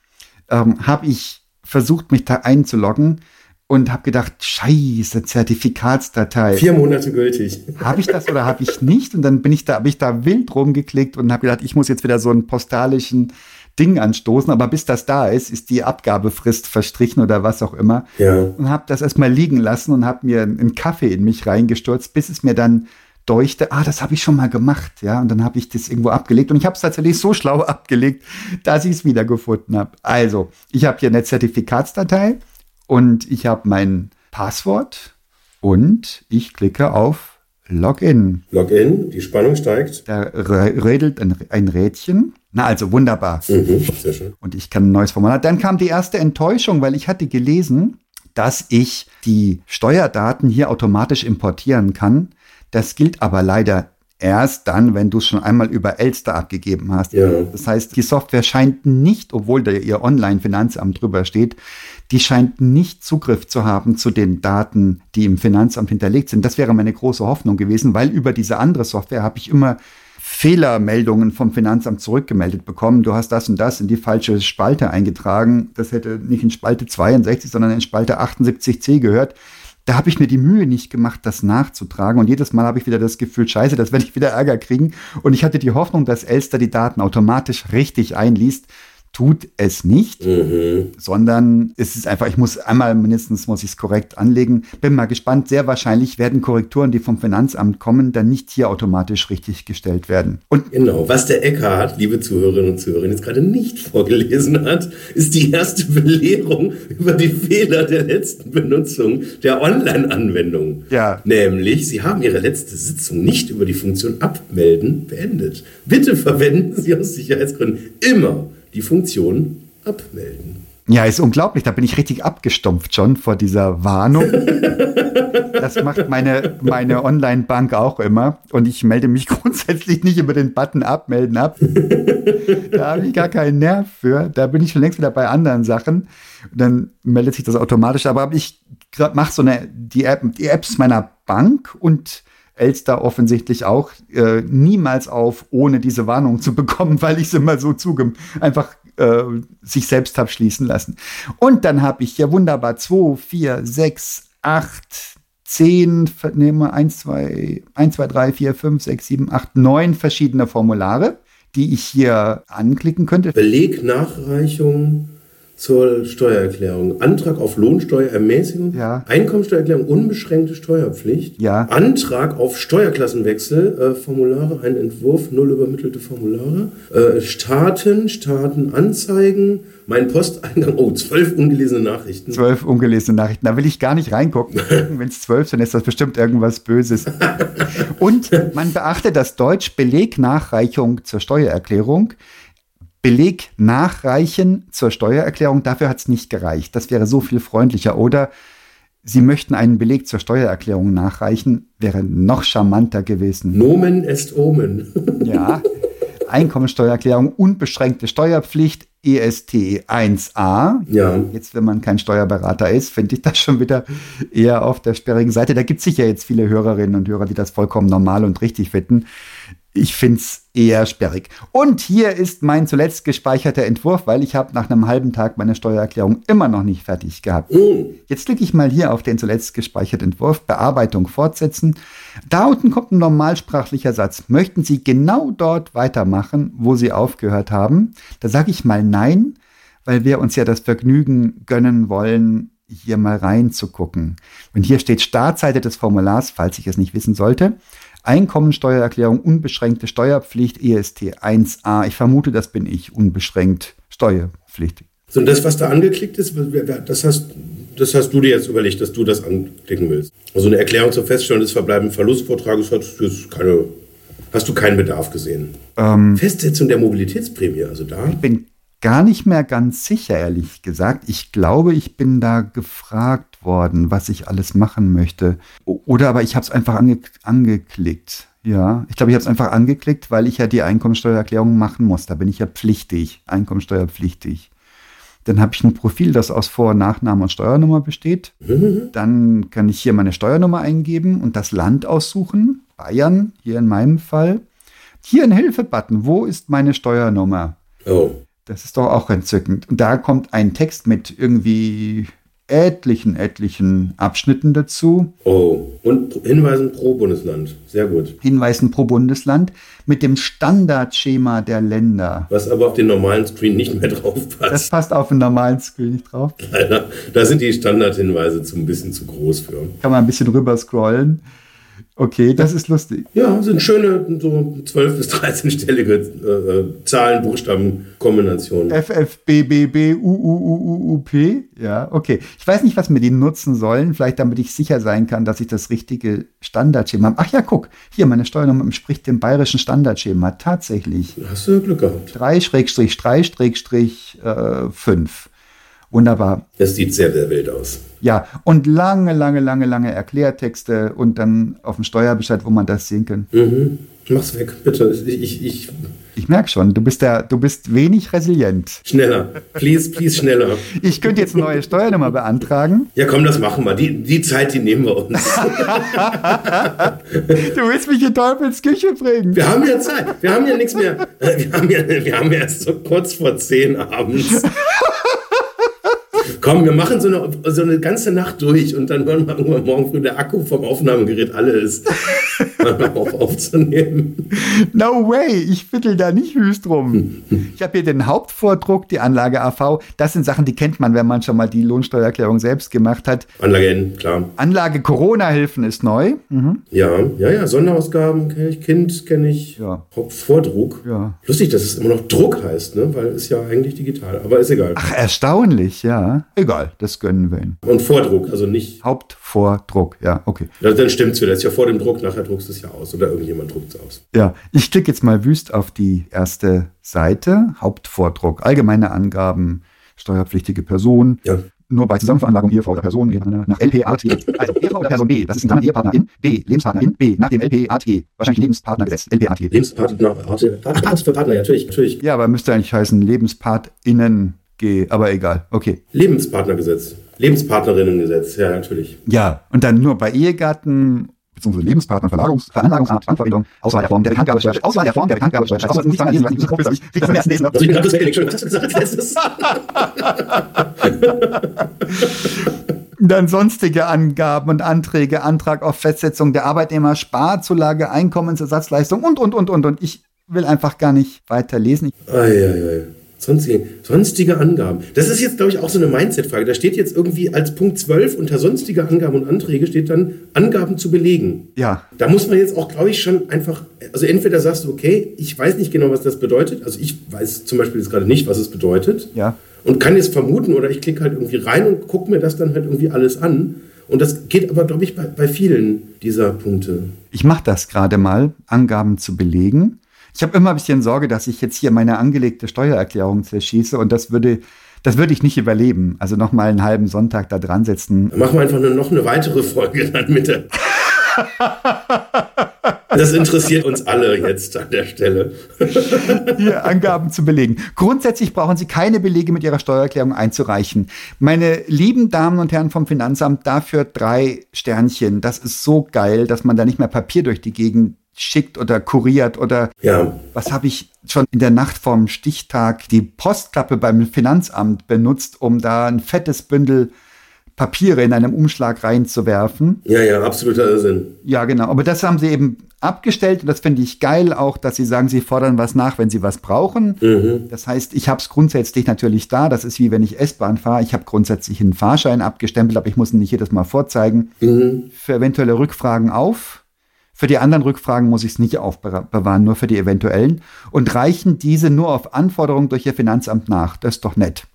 ähm, habe ich versucht, mich da einzuloggen und habe gedacht, scheiße, Zertifikatsdatei. Vier Monate gültig. Habe ich das oder habe ich nicht? Und dann bin ich da, habe ich da wild rumgeklickt und habe gedacht, ich muss jetzt wieder so einen postalischen Ding anstoßen, aber bis das da ist, ist die Abgabefrist verstrichen oder was auch immer. Ja. Und habe das erstmal liegen lassen und habe mir einen Kaffee in mich reingestürzt, bis es mir dann deuchte, ah, das habe ich schon mal gemacht, ja, und dann habe ich das irgendwo abgelegt und ich habe es tatsächlich so schlau abgelegt, dass ich es wiedergefunden habe. Also, ich habe hier eine Zertifikatsdatei und ich habe mein Passwort und ich klicke auf Login. Login, die Spannung steigt. Da redelt ein, ein Rädchen. Na, also wunderbar. Mhm, sehr schön. Und ich kann ein neues Formular. Dann kam die erste Enttäuschung, weil ich hatte gelesen, dass ich die Steuerdaten hier automatisch importieren kann. Das gilt aber leider erst dann, wenn du es schon einmal über Elster abgegeben hast. Ja. Das heißt, die Software scheint nicht, obwohl da ihr Online-Finanzamt drüber steht, die scheint nicht Zugriff zu haben zu den Daten, die im Finanzamt hinterlegt sind. Das wäre meine große Hoffnung gewesen, weil über diese andere Software habe ich immer Fehlermeldungen vom Finanzamt zurückgemeldet bekommen. Du hast das und das in die falsche Spalte eingetragen. Das hätte nicht in Spalte 62, sondern in Spalte 78c gehört. Da habe ich mir die Mühe nicht gemacht, das nachzutragen. Und jedes Mal habe ich wieder das Gefühl, scheiße, das werde ich wieder Ärger kriegen. Und ich hatte die Hoffnung, dass Elster die Daten automatisch richtig einliest. Tut es nicht, sondern es ist einfach, ich muss einmal mindestens muss ich es korrekt anlegen. Bin mal gespannt. Sehr wahrscheinlich werden Korrekturen, die vom Finanzamt kommen, dann nicht hier automatisch richtig gestellt werden. Und Genau, was der Eckhart, liebe Zuhörerinnen und Zuhörer, jetzt gerade nicht vorgelesen hat, ist die erste Belehrung über die Fehler der letzten Benutzung der Online-Anwendung. Ja. Nämlich, Sie haben Ihre letzte Sitzung nicht über die Funktion Abmelden beendet. Bitte verwenden Sie aus Sicherheitsgründen immer die Funktion Abmelden. Ja, ist unglaublich. Da bin ich richtig abgestumpft schon vor dieser Warnung. Das macht meine, meine Online-Bank auch immer. Und ich melde mich grundsätzlich nicht über den Button abmelden ab. Da habe ich gar keinen Nerv für. Da bin ich schon längst wieder bei anderen Sachen. Und dann meldet sich das automatisch. Aber ich mache so eine, die, App, die Apps meiner Bank und Elster offensichtlich auch äh, niemals auf, ohne diese Warnung zu bekommen, weil ich es immer so zugem einfach äh, sich selbst habe schließen lassen. Und dann habe ich hier wunderbar 2, 4, 6, 8, 10, nehmen wir 1, 2, 1, 2, 3, 4, 5, 6, 7, 8, 9 verschiedene Formulare, die ich hier anklicken könnte. Belegnachreichung zur Steuererklärung. Antrag auf Lohnsteuerermäßigung. Ja. Einkommensteuererklärung, unbeschränkte Steuerpflicht. Ja. Antrag auf Steuerklassenwechsel. Äh, Formulare, ein Entwurf, null übermittelte Formulare. Äh, Staaten, Staaten, Anzeigen. Mein Posteingang. Oh, zwölf ungelesene Nachrichten. Zwölf ungelesene Nachrichten. Da will ich gar nicht reingucken. Wenn es zwölf sind, ist das bestimmt irgendwas Böses. Und man beachte, dass Deutsch Belegnachreichung zur Steuererklärung Beleg nachreichen zur Steuererklärung, dafür hat es nicht gereicht. Das wäre so viel freundlicher. Oder Sie möchten einen Beleg zur Steuererklärung nachreichen, wäre noch charmanter gewesen. Nomen est Omen. Ja, Einkommensteuererklärung, unbeschränkte Steuerpflicht, EST 1a. Ja. Jetzt, wenn man kein Steuerberater ist, finde ich das schon wieder eher auf der sperrigen Seite. Da gibt es sicher jetzt viele Hörerinnen und Hörer, die das vollkommen normal und richtig finden. Ich finde es eher sperrig. Und hier ist mein zuletzt gespeicherter Entwurf, weil ich habe nach einem halben Tag meine Steuererklärung immer noch nicht fertig gehabt. Jetzt klicke ich mal hier auf den zuletzt gespeicherten Entwurf, Bearbeitung fortsetzen. Da unten kommt ein normalsprachlicher Satz. Möchten Sie genau dort weitermachen, wo Sie aufgehört haben? Da sage ich mal nein, weil wir uns ja das Vergnügen gönnen wollen, hier mal reinzugucken. Und hier steht Startseite des Formulars, falls ich es nicht wissen sollte. Einkommensteuererklärung, unbeschränkte Steuerpflicht, EST 1a. Ich vermute, das bin ich, unbeschränkt steuerpflichtig. So, und das, was da angeklickt ist, das hast, das hast du dir jetzt überlegt, dass du das anklicken willst. Also eine Erklärung zur Feststellung des verbleibenden Verlustvortrages hat keine, hast du keinen Bedarf gesehen. Festsetzung der Mobilitätsprämie, also da. bin gar nicht mehr ganz sicher, ehrlich gesagt. Ich glaube, ich bin da gefragt worden, was ich alles machen möchte. Oder aber ich habe es einfach ange angeklickt. Ja, ich glaube, ich habe es einfach angeklickt, weil ich ja die Einkommensteuererklärung machen muss. Da bin ich ja pflichtig, Einkommensteuerpflichtig. Dann habe ich ein Profil, das aus Vor- und Nachname und Steuernummer besteht. Dann kann ich hier meine Steuernummer eingeben und das Land aussuchen. Bayern, hier in meinem Fall. Hier ein Hilfe-Button. Wo ist meine Steuernummer? Oh. Das ist doch auch entzückend. Und da kommt ein Text mit irgendwie etlichen, etlichen Abschnitten dazu, Oh. Und Hinweisen pro Bundesland. Sehr gut. Hinweisen pro Bundesland, mit dem Standardschema der Länder. Was aber auf den normalen Screen nicht mehr drauf Das passt. passt auf den normalen Screen nicht drauf. Leider. Da sind die Standardhinweise zu ein bisschen zu groß für. Kann man ein bisschen rüber scrollen. Okay, das ist lustig. Ja, sind schöne so 12 bis 13-stellige äh, Zahlen, Buchstaben, Kombinationen. FFBBB UUUUP. Ja, okay. Ich weiß nicht, was mir die nutzen sollen. Vielleicht damit ich sicher sein kann, dass ich das richtige Standardschema habe. Ach ja, guck. Hier, meine Steuernummer entspricht dem bayerischen Standardschema. Tatsächlich. Hast du Glück gehabt. 3-3-5. Wunderbar. Das sieht sehr, sehr wild aus. Ja, und lange, lange, lange, lange Erklärtexte und dann auf dem Steuerbescheid, wo man das sehen kann. Mhm. Mach's weg, bitte. Ich, ich, ich, Ich merke schon, du bist, der, du bist wenig resilient. schneller. Please, please, schneller. Ich könnte jetzt eine neue Steuernummer beantragen. Ja, komm, das machen wir. Die, die Zeit, die nehmen wir uns. Du willst mich in Teufels Küche bringen. Wir haben ja Zeit. Wir haben ja nichts mehr. Wir haben ja, wir haben ja erst so kurz vor zehn abends. Komm, wir machen so eine, so eine ganze Nacht durch und dann hören wir irgendwann morgen früh der Akku vom Aufnahmegerät alle ist. auf, aufzunehmen. No way, ich fittel da nicht wüst rum. Ich habe hier den Hauptvordruck, die Anlage AV. Das sind Sachen, die kennt man, wenn man schon mal die Lohnsteuererklärung selbst gemacht hat. Anlage N, klar. Anlage Corona-Hilfen ist neu. Mhm. Ja, ja, ja, Sonderausgaben kenne ich, Kind kenne ich. Ja. Hauptvordruck. Ja. Lustig, dass es immer noch Druck heißt, ne? weil es ja eigentlich digital, aber ist egal. Ach, erstaunlich, ja. Egal, das gönnen wir Ihnen. Und Vordruck, also nicht. Hauptvordruck, ja, okay. Ja, dann stimmt's wieder. Das ist ja vor dem Druck, nachher druckst du es ja aus oder irgendjemand druckt es aus. Ja, ich klicke jetzt mal wüst auf die erste Seite. Hauptvordruck, allgemeine Angaben, steuerpflichtige Person. Ja. Nur bei Zusammenveranlagung Ehefrau oder Person nach LPAT. Also Ehefrau oder Person B, das ist ein Ehepartnerin. B, Lebenspartnerin. B, nach dem LPAT. Wahrscheinlich Lebenspartnergesetz. LPAT. Lebenspartner, Partner für Partner, ja, natürlich, natürlich. Ja, aber müsste eigentlich heißen LebenspartInnen G, aber egal. Okay. Lebenspartnergesetz. Lebenspartnerinnengesetz, ja, natürlich. Ja, und dann nur bei Ehegatten bzw. Lebenspartner, Verlagerungs Veranlagungsart, Bankverbindung, Auswahl der Form der Bekanntgabesteuer, Auswahl der Form der Bekanntgabesteuer, Auswahl nicht im Kopf ist, aber ich krieg das vom ersten Lesen noch. Also ich weggelegt, was hast du gesagt? Dann sonstige Angaben und Anträge, Antrag auf Festsetzung der Arbeitnehmer, Einkommensersatzleistung und, und, und, und, und. Ich will einfach gar nicht weiter lesen. Ei, ei, ei. Sonstige, sonstige Angaben. Das ist jetzt, glaube ich, auch so eine Mindset-Frage. Da steht jetzt irgendwie als Punkt 12 unter sonstige Angaben und Anträge steht dann Angaben zu belegen. Ja. Da muss man jetzt auch, glaube ich, schon einfach, also entweder sagst du, okay, ich weiß nicht genau, was das bedeutet. Also ich weiß zum Beispiel jetzt gerade nicht, was es bedeutet. Ja. Und kann jetzt vermuten oder ich klicke halt irgendwie rein und gucke mir das dann halt irgendwie alles an. Und das geht aber, glaube ich, bei, bei vielen dieser Punkte. Ich mache das gerade mal, Angaben zu belegen. Ich habe immer ein bisschen Sorge, dass ich jetzt hier meine angelegte Steuererklärung zerschieße und das würde, das würde ich nicht überleben. Also noch mal einen halben Sonntag da dran setzen. Dann machen wir einfach nur noch eine weitere Folge dann mit der. Das interessiert uns alle jetzt an der Stelle. Hier Angaben zu belegen. Grundsätzlich brauchen Sie keine Belege mit Ihrer Steuererklärung einzureichen. Meine lieben Damen und Herren vom Finanzamt, dafür drei Sternchen. Das ist so geil, dass man da nicht mehr Papier durch die Gegend schickt oder kuriert oder Ja. was habe ich schon in der Nacht vorm Stichtag die Postklappe beim Finanzamt benutzt, um da ein fettes Bündel Papiere in einem Umschlag reinzuwerfen. Ja, ja, absoluter Irrsinn. Ja, genau. Aber das haben sie eben abgestellt und das finde ich geil auch, dass sie sagen, sie fordern was nach, wenn sie was brauchen. Das heißt, ich habe es grundsätzlich natürlich da. Das ist wie wenn ich S-Bahn fahre. Ich habe grundsätzlich einen Fahrschein abgestempelt, aber ich muss ihn nicht jedes Mal vorzeigen. Für eventuelle Rückfragen auf. Für die anderen Rückfragen muss ich es nicht aufbewahren, nur für die eventuellen. Und reichen diese nur auf Anforderung durch Ihr Finanzamt nach. Das ist doch nett.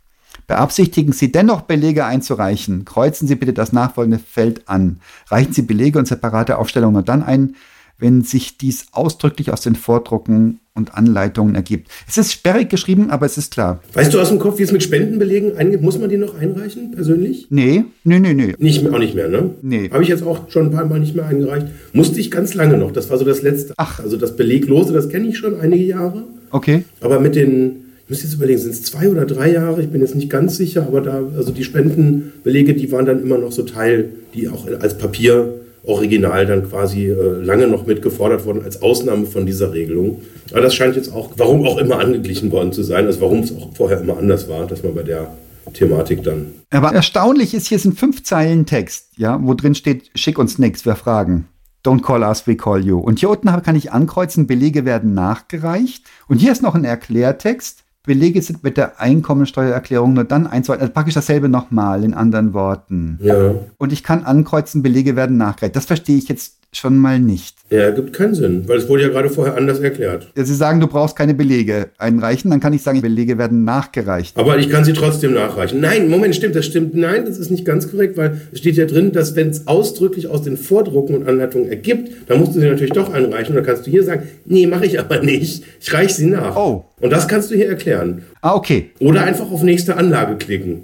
Beabsichtigen Sie dennoch Belege einzureichen, kreuzen Sie bitte das nachfolgende Feld an. Reichen Sie Belege und separate Aufstellungen nur dann ein, wenn sich dies ausdrücklich aus den Vordrucken und Anleitungen ergibt. Es ist sperrig geschrieben, aber es ist klar. Weißt du aus dem Kopf, wie es mit Spendenbelegen eingeht? Muss man die noch einreichen, persönlich? Nee, nee, nee, nee. Nicht auch nicht mehr, ne? Nee. Habe ich jetzt auch schon ein paar Mal nicht mehr eingereicht. Musste ich ganz lange noch. Das war so das letzte. Ach. Also das Beleglose, das kenne ich schon einige Jahre. Okay. Aber mit den, ich muss jetzt überlegen, sind es zwei oder drei Jahre? Ich bin jetzt nicht ganz sicher, aber da, also die Spendenbelege, die waren dann immer noch so Teil, die auch als Papier original dann quasi äh, lange noch mitgefordert wurden als Ausnahme von dieser Regelung. Aber das scheint jetzt auch, warum auch immer angeglichen worden zu sein, also warum es auch vorher immer anders war, dass man bei der Thematik dann. Aber erstaunlich ist, hier sind fünf Zeilen Text, ja, wo drin steht, schick uns nichts, wir fragen. Don't call us, we call you. Und hier unten kann ich ankreuzen, Belege werden nachgereicht. Und hier ist noch ein Erklärtext. Belege sind mit der Einkommensteuererklärung nur dann einzuhalten. Also praktisch dasselbe nochmal in anderen Worten. Ja, Und ich kann ankreuzen, Belege werden nachgereicht. Das verstehe ich jetzt schon mal nicht. ja, gibt keinen Sinn, weil es wurde ja gerade vorher anders erklärt. Sie sagen, du brauchst keine Belege einreichen, dann kann ich sagen, Belege werden nachgereicht. Aber ich kann sie trotzdem nachreichen. Nein, Moment, stimmt, das stimmt. Nein, das ist nicht ganz korrekt, weil es steht ja drin, dass wenn es ausdrücklich aus den Vordrucken und Anleitungen ergibt, dann musst du sie natürlich doch einreichen. Und dann kannst du hier sagen, nee, mache ich aber nicht. Ich reiche sie nach. Oh. Und das kannst du hier erklären. Ah, okay. Oder einfach auf nächste Anlage klicken.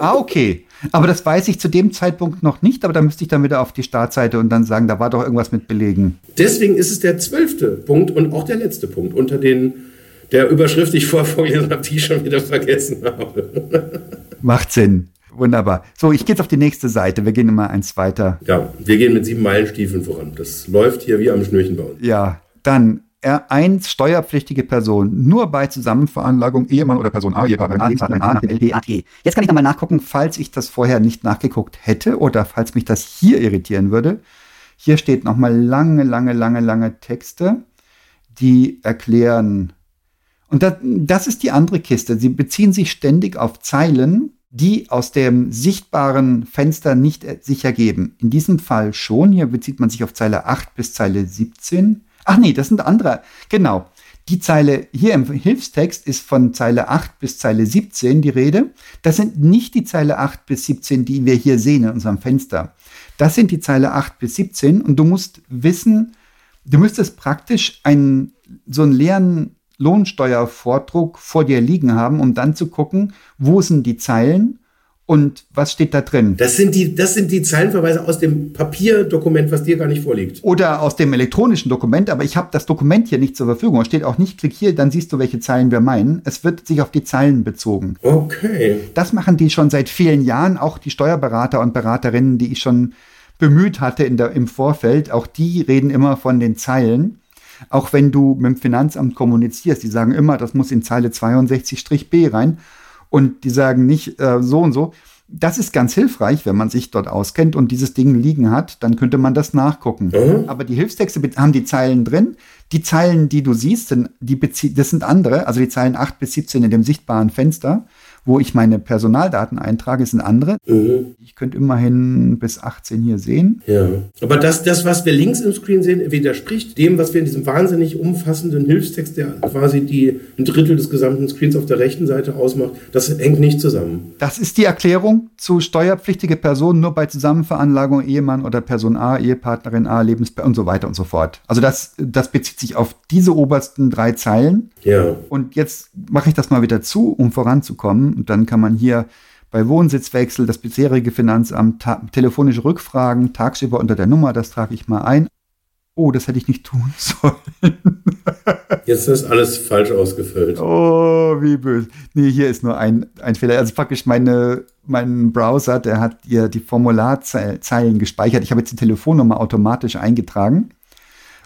Ah, okay. Aber das weiß ich zu dem Zeitpunkt noch nicht, aber da müsste ich dann wieder auf die Startseite und dann sagen, da war doch irgendwas mit Belegen. Deswegen ist es der zwölfte Punkt und auch der letzte Punkt unter den der Überschrift, die ich vorher vorgelesen habe, die ich schon wieder vergessen habe. Macht Sinn. Wunderbar. So, ich gehe jetzt auf die nächste Seite. Wir gehen immer eins weiter. Ja, wir gehen mit sieben Meilenstiefeln voran. Das läuft hier wie am Schnürchen bei uns. Ja, dann R1 steuerpflichtige Person nur bei Zusammenveranlagung Ehemann oder Person A, Ehepartnerin A, Lebenspartnerin A nach dem LPAT. Jetzt kann ich nochmal nachgucken, falls ich das vorher nicht nachgeguckt hätte oder falls mich das hier irritieren würde. Hier steht nochmal lange, lange, lange, lange Texte, die erklären. Und das, das ist die andere Kiste. Sie beziehen sich ständig auf Zeilen, die aus dem sichtbaren Fenster nicht sich ergeben. In diesem Fall schon. Hier bezieht man sich auf Zeile 8 bis Zeile 17. Ach nee, das sind andere. Genau. Die Zeile hier im Hilfstext ist von Zeile 8 bis Zeile 17 die Rede. Das sind nicht die Zeile 8 bis 17, die wir hier sehen in unserem Fenster. Das sind die Zeile 8 bis 17 und du musst wissen, du müsstest praktisch einen, so einen leeren Lohnsteuervordruck vor dir liegen haben, um dann zu gucken, wo sind die Zeilen und was steht da drin? Das sind die, das sind die Zeilenverweise aus dem Papierdokument, was dir gar nicht vorliegt. Oder aus dem elektronischen Dokument, aber ich habe das Dokument hier nicht zur Verfügung. Es steht auch nicht, klick hier, dann siehst du, welche Zeilen wir meinen. Es wird sich auf die Zeilen bezogen. Okay. Das machen die schon seit vielen Jahren, auch die Steuerberater und Beraterinnen, die ich schon bemüht hatte in der, im Vorfeld. Auch die reden immer von den Zeilen. Auch wenn du mit dem Finanzamt kommunizierst, die sagen immer, das muss in Zeile 62-B rein. Und die sagen nicht äh, so und so. Das ist ganz hilfreich, wenn man sich dort auskennt und dieses Ding liegen hat, dann könnte man das nachgucken. Mhm. Aber die Hilfstexte haben die Zeilen drin. Die Zeilen, die du siehst, sind, die das sind andere, also die Zeilen 8 bis 17 in dem sichtbaren Fenster wo ich meine Personaldaten eintrage, sind andere. Mhm. Ich könnte immerhin bis 18 hier sehen. Ja. Aber das, das, was wir links im Screen sehen, widerspricht dem, was wir in diesem wahnsinnig umfassenden Hilfstext, der quasi die, ein Drittel des gesamten Screens auf der rechten Seite ausmacht, das hängt nicht zusammen. Das ist die Erklärung zu steuerpflichtige Personen nur bei Zusammenveranlagung Ehemann oder Person A, Ehepartnerin A, Lebenspartner und so weiter und so fort. Also das, das bezieht sich auf diese obersten drei Zeilen. Ja. Und jetzt mache ich das mal wieder zu, um voranzukommen. Und dann kann man hier bei Wohnsitzwechsel das bisherige Finanzamt telefonische Rückfragen tagsüber unter der Nummer, das trage ich mal ein. Oh, das hätte ich nicht tun sollen. Jetzt ist alles falsch ausgefüllt. Oh, wie böse. Nee, hier ist nur ein, ein Fehler. Also praktisch meine, mein Browser, der hat hier die Formularzeilen gespeichert. Ich habe jetzt die Telefonnummer automatisch eingetragen.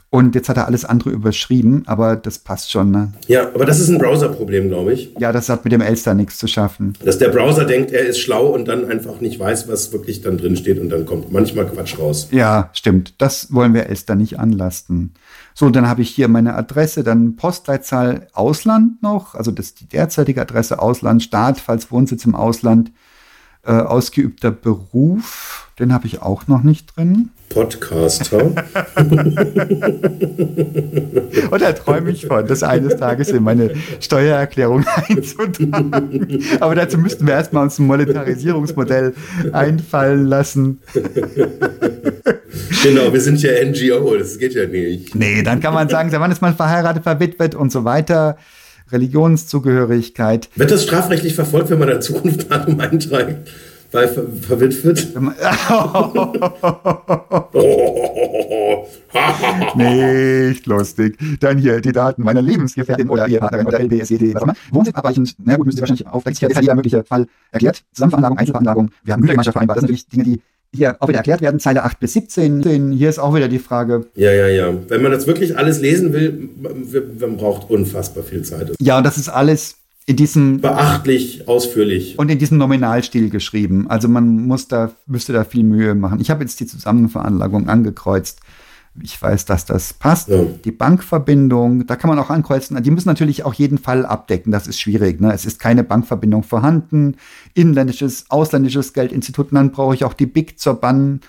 Und jetzt hat er alles andere überschrieben, aber das passt schon. Ne? Ja, aber das ist ein Browser-Problem, glaube ich. Ja, das hat mit dem Elster nichts zu schaffen. Dass der Browser denkt, er ist schlau und dann einfach nicht weiß, was wirklich dann drin steht und dann kommt manchmal Quatsch raus. Ja, stimmt. Das wollen wir Elster nicht anlasten. So, dann habe ich hier meine Adresse, dann Postleitzahl Ausland noch, also das ist die derzeitige Adresse Ausland, Staat, falls Wohnsitz im Ausland, äh, ausgeübter Beruf, den habe ich auch noch nicht drin. Podcaster. Und da träume ich von, das eines Tages in meine Steuererklärung einzutragen. Aber dazu müssten wir erstmal uns ein Monetarisierungsmodell einfallen lassen. Genau, wir sind ja NGO, das geht ja nicht. Nee, dann kann man sagen, wann ist man verheiratet, verwitwet und so weiter. Religionszugehörigkeit. Wird das strafrechtlich verfolgt, wenn man da Zukunftsdatum einträgt? Weil ver verwitwet? Nicht lustig. Dann hier die Daten meiner Lebensgefährtin oder Ehepartnerin oder LBSED. Wohnsitz abweichend. Na gut, müsste wahrscheinlich auf sicher jeder mögliche Fall erklärt. Zusammenveranlagung, Einzelveranlagung. Wir haben Gütergemeinschaft vereinbart. Das sind natürlich Dinge, die hier auch wieder erklärt werden, Zeile 8 bis 17. Hier ist auch wieder die Frage. Ja, ja, ja. Wenn man das wirklich alles lesen will, man braucht unfassbar viel Zeit. Ja, und das ist alles in diesem beachtlich ausführlich und in diesem Nominalstil geschrieben. Also man muss da müsste da viel Mühe machen. Ich habe jetzt die Zusammenveranlagung angekreuzt. Ich weiß, dass das passt. Ja. Die Bankverbindung, da kann man auch ankreuzen. Die müssen natürlich auch jeden Fall abdecken. Das ist schwierig. Ne? Es ist keine Bankverbindung vorhanden. Inländisches, ausländisches Geldinstitut. Und dann brauche ich auch die BIC zur BAN,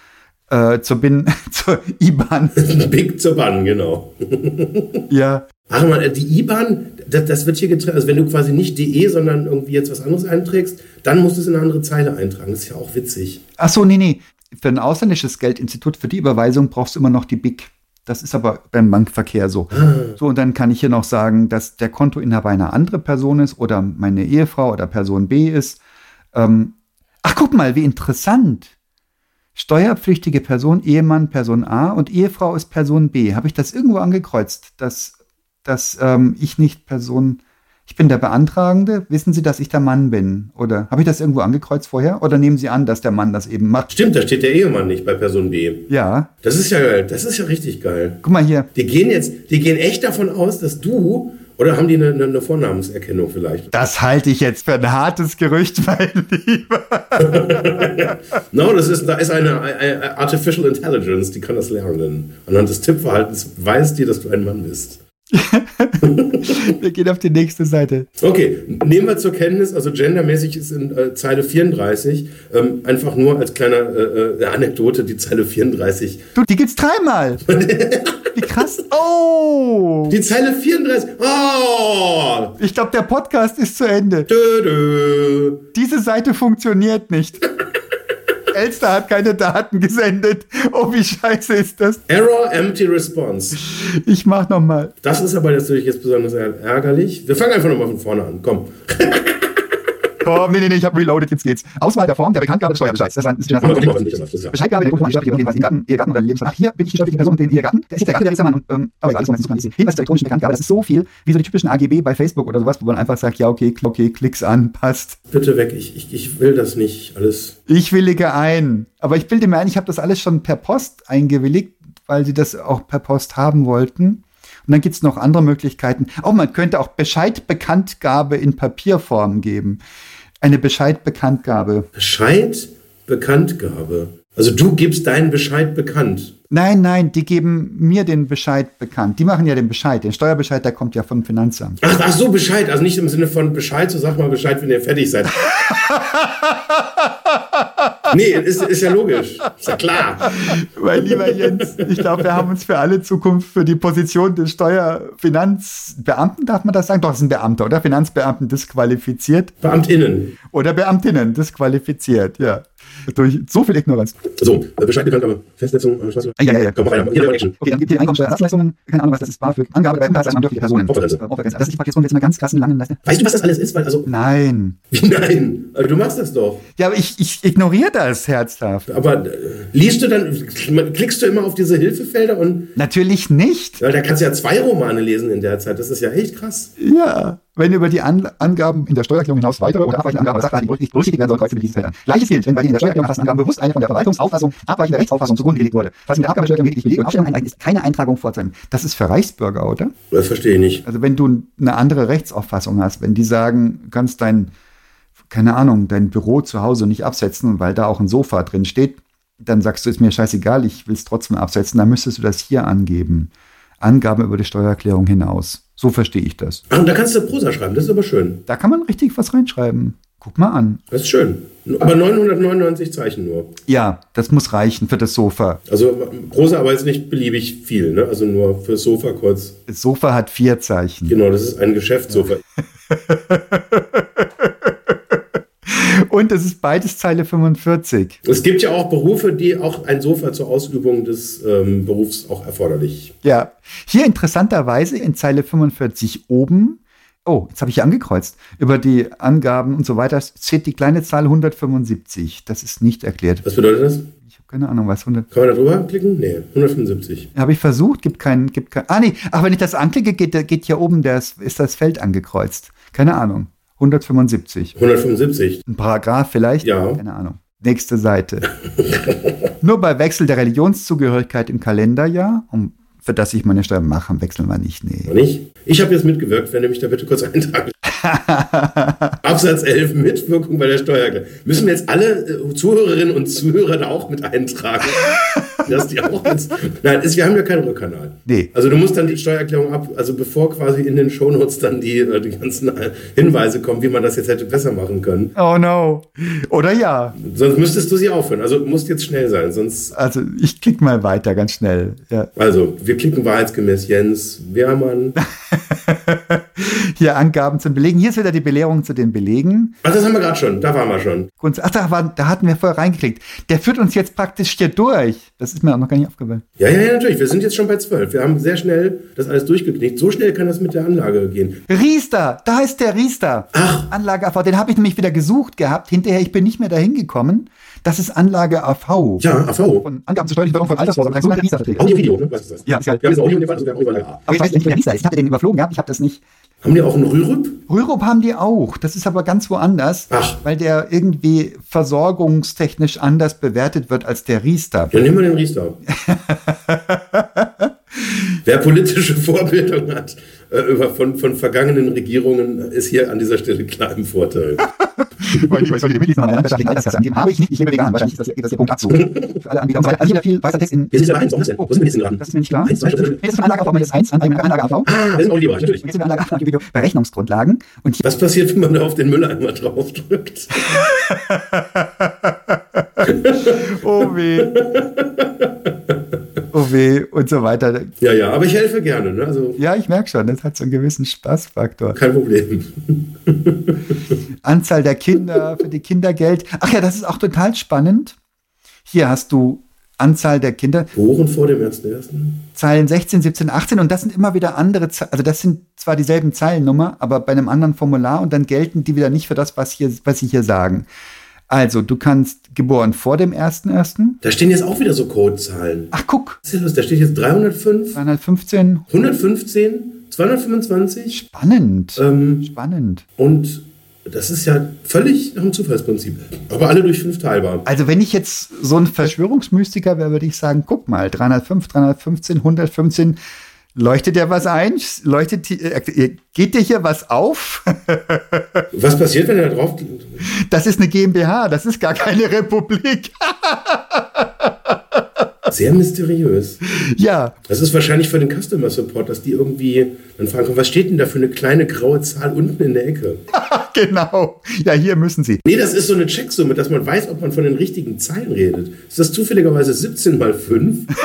äh, zur BIN, zur IBAN. BIC zur BAN, genau. ja. Ach mal, die IBAN, das, das wird hier getrennt. Also wenn du quasi nicht DE, sondern irgendwie jetzt was anderes einträgst, dann musst du es in eine andere Zeile eintragen. Das ist ja auch witzig. Ach so, nee, nee für ein ausländisches Geldinstitut, für die Überweisung brauchst du immer noch die BIC. Das ist aber beim Bankverkehr so. Ah. So, und dann kann ich hier noch sagen, dass der Kontoinhaber eine andere Person ist oder meine Ehefrau oder Person B ist. Ähm, ach, guck mal, wie interessant. Steuerpflichtige Person, Ehemann, Person A und Ehefrau ist Person B. Habe ich das irgendwo angekreuzt, dass, dass ähm, ich nicht Person Ich bin der Beantragende. Wissen Sie, dass ich der Mann bin? Oder habe ich das irgendwo angekreuzt vorher? Oder nehmen Sie an, dass der Mann das eben macht? Stimmt, da steht der Ehemann nicht bei Person B. Ja. Das ist ja geil. Das ist ja richtig geil. Guck mal hier. Die gehen jetzt, die gehen echt davon aus, dass du oder haben die eine, eine, Vornamenserkennung vielleicht? Das halte ich jetzt für ein hartes Gerücht, mein Lieber. no, das ist, da ist eine, eine Artificial Intelligence, die kann das lernen. Anhand des Tippverhaltens weiß die, dass du ein Mann bist. wir gehen auf die nächste Seite. Okay, nehmen wir zur Kenntnis, also gendermäßig ist in äh, Zeile 34, ähm, einfach nur als kleine äh, äh, Anekdote, die Zeile 34. Du, die gibt's dreimal. Wie krass. Oh! Die Zeile 34. Oh! Ich glaube, der Podcast ist zu Ende. Dö, dö. Diese Seite funktioniert nicht. Elster hat keine Daten gesendet. Oh, wie scheiße ist das? Error Empty Response. Ich mach noch mal. Das ist aber natürlich jetzt besonders ärgerlich. Wir fangen einfach nochmal von vorne an. Komm. Komm, nee, nee, nee, ich habe reloaded, jetzt geht's. Auswahl der Form der Bekanntgabe des Steuerbescheids. Das ist ein Bescheidgabe der Grundform steuerliche den Ehegatten, Ehegatten oder Lebensvertrag. Hier bin ich die steuerliche Person, den Ehegatten. Der ist der Gatte, der Registermann und, ähm, aber egal, das muss man nicht sehen. Hinweis zur elektronischen Bekanntgabe, das ist so viel, wie so die typischen AGB bei Facebook oder sowas, wo man einfach sagt, ja, okay, okay, klick's an, passt. Bitte weg, ich, ich, ich will das nicht alles. Ich willige ein. Aber ich bilde mir ein, ich habe das alles schon per Post eingewilligt, weil sie das auch per Post haben wollten. Und dann gibt's noch andere Möglichkeiten. Auch man könnte auch Bescheidbekanntgabe in Papierform geben. Eine Bescheidbekanntgabe. Bescheidbekanntgabe. Also du gibst deinen Bescheid bekannt. Nein, nein, die geben mir den Bescheid bekannt. Die machen ja den Bescheid. Den Steuerbescheid, der kommt ja vom Finanzamt. Ach, ach so, Bescheid. Also nicht im Sinne von Bescheid, so sag mal Bescheid, wenn ihr fertig seid. nee, ist, ist ja logisch. Ist ja klar. Mein lieber Jens, ich glaube, wir haben uns für alle Zukunft für die Position des Steuerfinanzbeamten, darf man das sagen? Doch, das ist ein Beamter, oder? Finanzbeamten disqualifiziert. Beamtinnen. Oder Beamtinnen disqualifiziert, ja. Durch so viel Ignoranz. So, Bescheid bekanntgabe. Festsetzung, äh, Ah, ja, ja, ja. Komm. Hier, der Action. Okay, dann gibt hier Einkommensteuerersatzleistungen, keine Ahnung, was das ist, BAföG, Angabe bei Unterhaltsleistungen dürfliche Personen. Opfergrenze. Opfergrenze. Das ist die Fraktion jetzt einer ganz krassen langen Leiste. Weißt du, was das alles ist? Weil, also, Nein. wie nein? Also, du machst das doch. Ja, aber ich, ich ignoriere das herzhaft. Aber äh, liest du dann, klickst du immer auf diese Hilfefelder und Natürlich nicht. ja, da kannst du ja zwei Romane lesen in der Zeit. Das ist ja echt krass. Ja. Wenn über die An Angaben in der Steuererklärung hinaus weitere oder abweichende Angaben oder Sachverhalte berücksichtigt berücksichtigt werden sollen, kreuze mit diesen Feldern. Gleiches gilt, wenn bei den in der Steuererklärung erfassten Angaben bewusst eine von der Verwaltungsauffassung abweichende Rechtsauffassung zugrunde gelegt wurde. Falls mit der Abgabesteuerung lediglich Belege und Aufstellung einreicht, ist keine Eintragung vorzunehmen. Das ist für Reichsbürger, oder? Das verstehe ich nicht. Also wenn du eine andere Rechtsauffassung hast, wenn die sagen, du kannst dein, keine Ahnung, dein Büro zu Hause nicht absetzen, weil da auch ein Sofa drin steht, dann sagst du, ist mir scheißegal, ich will es trotzdem absetzen, dann müsstest du das hier angeben. Angaben über die Steuererklärung hinaus. So verstehe ich das. Ach, und da kannst du Prosa schreiben. Das ist aber schön. Da kann man richtig was reinschreiben. Guck mal an. Das ist schön. Aber 999 Zeichen nur. Ja, das muss reichen für das Sofa. Also Prosa aber jetzt nicht beliebig viel, ne? Also nur fürs Sofa kurz. Das Sofa hat vier Zeichen. Genau, das ist ein Geschäftssofa. Und es ist beides Zeile 45. Es gibt ja auch Berufe, die auch ein Sofa zur Ausübung des ähm, Berufs auch erforderlich. Ja. Hier interessanterweise in Zeile 45 oben, oh, jetzt habe ich hier angekreuzt, über die Angaben und so weiter, steht die kleine Zahl 175. Das ist nicht erklärt. Was bedeutet das? Ich habe keine Ahnung, was 100. Kann man da drüber klicken? Nee, 175. Habe ich versucht, gibt kein, gibt kein. Ah nee, ach, wenn ich das anklicke, geht, geht hier oben das, ist das Feld angekreuzt. Keine Ahnung. 175. 175. Ein Paragraph vielleicht? Ja. Keine Ahnung. Nächste Seite. Nur bei Wechsel der Religionszugehörigkeit im Kalenderjahr, um, für das ich meine Steuer mache, wechseln wir nicht. Nee. Nicht? Ich habe jetzt mitgewirkt, wenn du mich da bitte kurz eintragen. Absatz 11, Mitwirkung bei der Steuererklärung. Müssen wir jetzt alle äh, Zuhörerinnen und Zuhörer da auch mit eintragen? Dass die auch jetzt, nein, ist, wir haben ja keinen Rückkanal. Nee. Also du musst dann die Steuererklärung ab, also bevor quasi in den Shownotes dann die, äh, die ganzen äh, Hinweise kommen, wie man das jetzt hätte besser machen können. Oh no. Oder ja. Sonst müsstest du sie aufhören. Also musst jetzt schnell sein, sonst. Also ich klicke mal weiter, ganz schnell. Ja. Also, wir klicken wahrheitsgemäß Jens Wehrmann. Hier Angaben zum Belegen. Hier ist wieder die Belehrung zu den Belegen. Ach, das haben wir gerade schon. Da waren wir schon. Ach, da, war, da hatten wir vorher reingeklickt. Der führt uns jetzt praktisch hier durch. Das ist mir auch noch gar nicht aufgefallen. Ja, ja, ja, natürlich. Wir sind jetzt schon bei 12. Wir haben sehr schnell das alles durchgeknickt. So schnell kann das mit der Anlage gehen. Riester, da ist der Riester. Ach. Anlage den habe ich nämlich wieder gesucht gehabt. Hinterher, ich bin nicht mehr dahin gekommen. Das ist Anlage AV. Ja, AV. Von Angaben zur steuerlichen Förderung von Altersvorsorge. sogenannte Riester-Verträge. Audio-Video, ne? Was ist das? Ja, ist halt- Wir haben jetzt Audio in dem Fall, also wir haben Audio, ja. Aber ich weiß nicht, wer der Riester ist. Ich hatte den überflogen gehabt, ich habe das nicht. Haben die auch einen Rürup? Rürup haben die auch. Das ist aber ganz woanders, Ach. weil der irgendwie versorgungstechnisch anders bewertet wird als der Riester. Ja, nehmen wir den Riester. Wer politische Vorbildung hat äh, von, von vergangenen Regierungen, ist hier an dieser Stelle klar im Vorteil. Weil ich sollte die Mitgliedsnummer meiner landwirtschaftlichen Alterskasse angeben. Habe ich nicht, ich lebe vegan. Wahrscheinlich ist das, das hier Punkt Abzug. Für alle Anbieter und so weiter. Also hier viel weißer Text in. Wir sind bei 1, warum ist denn? Wo sind wir jetzt gerade? Das ist mir nicht klar. Eins, zwei, drei. Nee, das ist von Anlage AV, das ist 1, Anlage Anlage AV. Ah, wir sind auch lieber, natürlich. Jetzt sind wir Anlage AV, Video, Berechnungsgrundlagen. Und hier, Was passiert, wenn man da auf den Mülleimer draufdrückt? oh weh. Oh weh und so weiter. Ja, ja, aber ich helfe gerne, ne? Also Ja, ich merke schon, das hat so einen gewissen Spaßfaktor. kein Problem. Anzahl der Kinder für die Kindergeld. Ach ja, das ist auch total spannend. Hier hast du Anzahl der Kinder, Geboren vor dem 1.1. Zeilen 16, 17, 18 und das sind immer wieder andere, Ze- also das sind zwar dieselben Zeilennummer, aber bei einem anderen Formular und dann gelten die wieder nicht für das, was, hier, was sie hier sagen. Also, du kannst geboren vor dem 1.1. Da stehen jetzt auch wieder so Codezahlen. Ach, guck, Was ist denn los? Da steht jetzt 305, 315, 115, 225 spannend, ähm, spannend. und das ist ja völlig nach dem Zufallsprinzip. Aber alle durch fünf teilbar. Also wenn ich jetzt so ein Verschwörungsmystiker wäre, würde ich sagen, guck mal, 305, 315, 115, leuchtet dir was ein? Leuchtet, die- äh, geht dir hier was auf? Was passiert, wenn er da drauf Das ist eine GmbH, das ist gar keine Republik. Sehr mysteriös. Ja, Das ist wahrscheinlich für den Customer Support, dass die irgendwie dann fragen, was steht denn da für eine kleine graue Zahl unten in der Ecke? genau. Ja, hier müssen Sie. Nee, das ist so eine Checksumme, dass man weiß, ob man von den richtigen Zahlen redet. Ist das zufälligerweise 17 mal 5?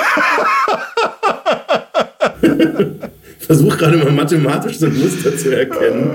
Versuch gerade mal mathematisch so ein Muster zu erkennen.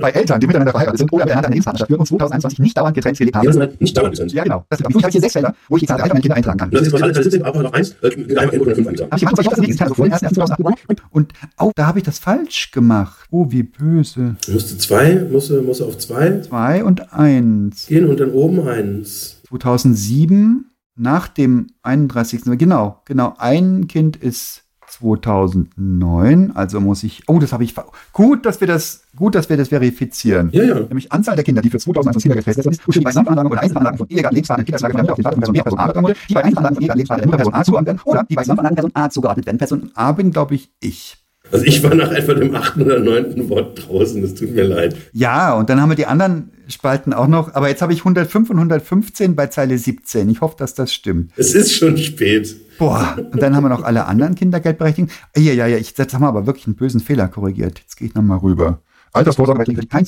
Bei Eltern, die miteinander verheiratet sind oder miteinander Lebenspartnerschaft führen und 2021 nicht dauernd getrennt gelebt haben. halt nicht dauernd sind. Ja, genau. Das, ich habe hier sechs Felder, wo ich die Zahl der meiner Kinder eintragen kann. Das ist was alles, 17, aber noch eins, äh, einmal 105 angesagt. Hab ich gemacht, aber ich hoffe, das ist nicht so vorhin, erst 2008 geboren. Und, und oh, da habe ich das falsch gemacht. Oh, wie böse. Musste zwei, musste, musste auf zwei Zwei und eins. gehen und dann oben eins. 2007 nach dem 31. Genau, genau. Ein Kind ist 2009, also muss ich. Oh, das habe ich. Gut, dass wir das, gut, dass wir das verifizieren. Ja, ja. Nämlich Anzahl der Kinder, die für 2001 Kindergeld festgesetzt ist, und bei Gesamtanlagen oder Einzelanlagen von illegalen Lebensfahrten Kinderslage auf den Vater Person B, Person A bekommen wurde, die bei Einzelanlagen von illegalen Lebensfahrten der Person A zugeordnet werden, oder die bei Person A zugeordnet werden. Person A bin, glaube ich, ich. Also ich war nach etwa dem achten oder neunten Wort draußen, das tut mir leid. Ja, und dann haben wir die anderen Spalten auch noch. Aber jetzt habe ich 105 und 115 bei Zeile 17. Ich hoffe, dass das stimmt. Es ist schon spät. Boah, und dann haben wir noch alle anderen Kindergeldberechtigten. Ja, ja, ja, ich, jetzt haben wir aber wirklich einen bösen Fehler korrigiert. Jetzt gehe ich nochmal rüber. Kein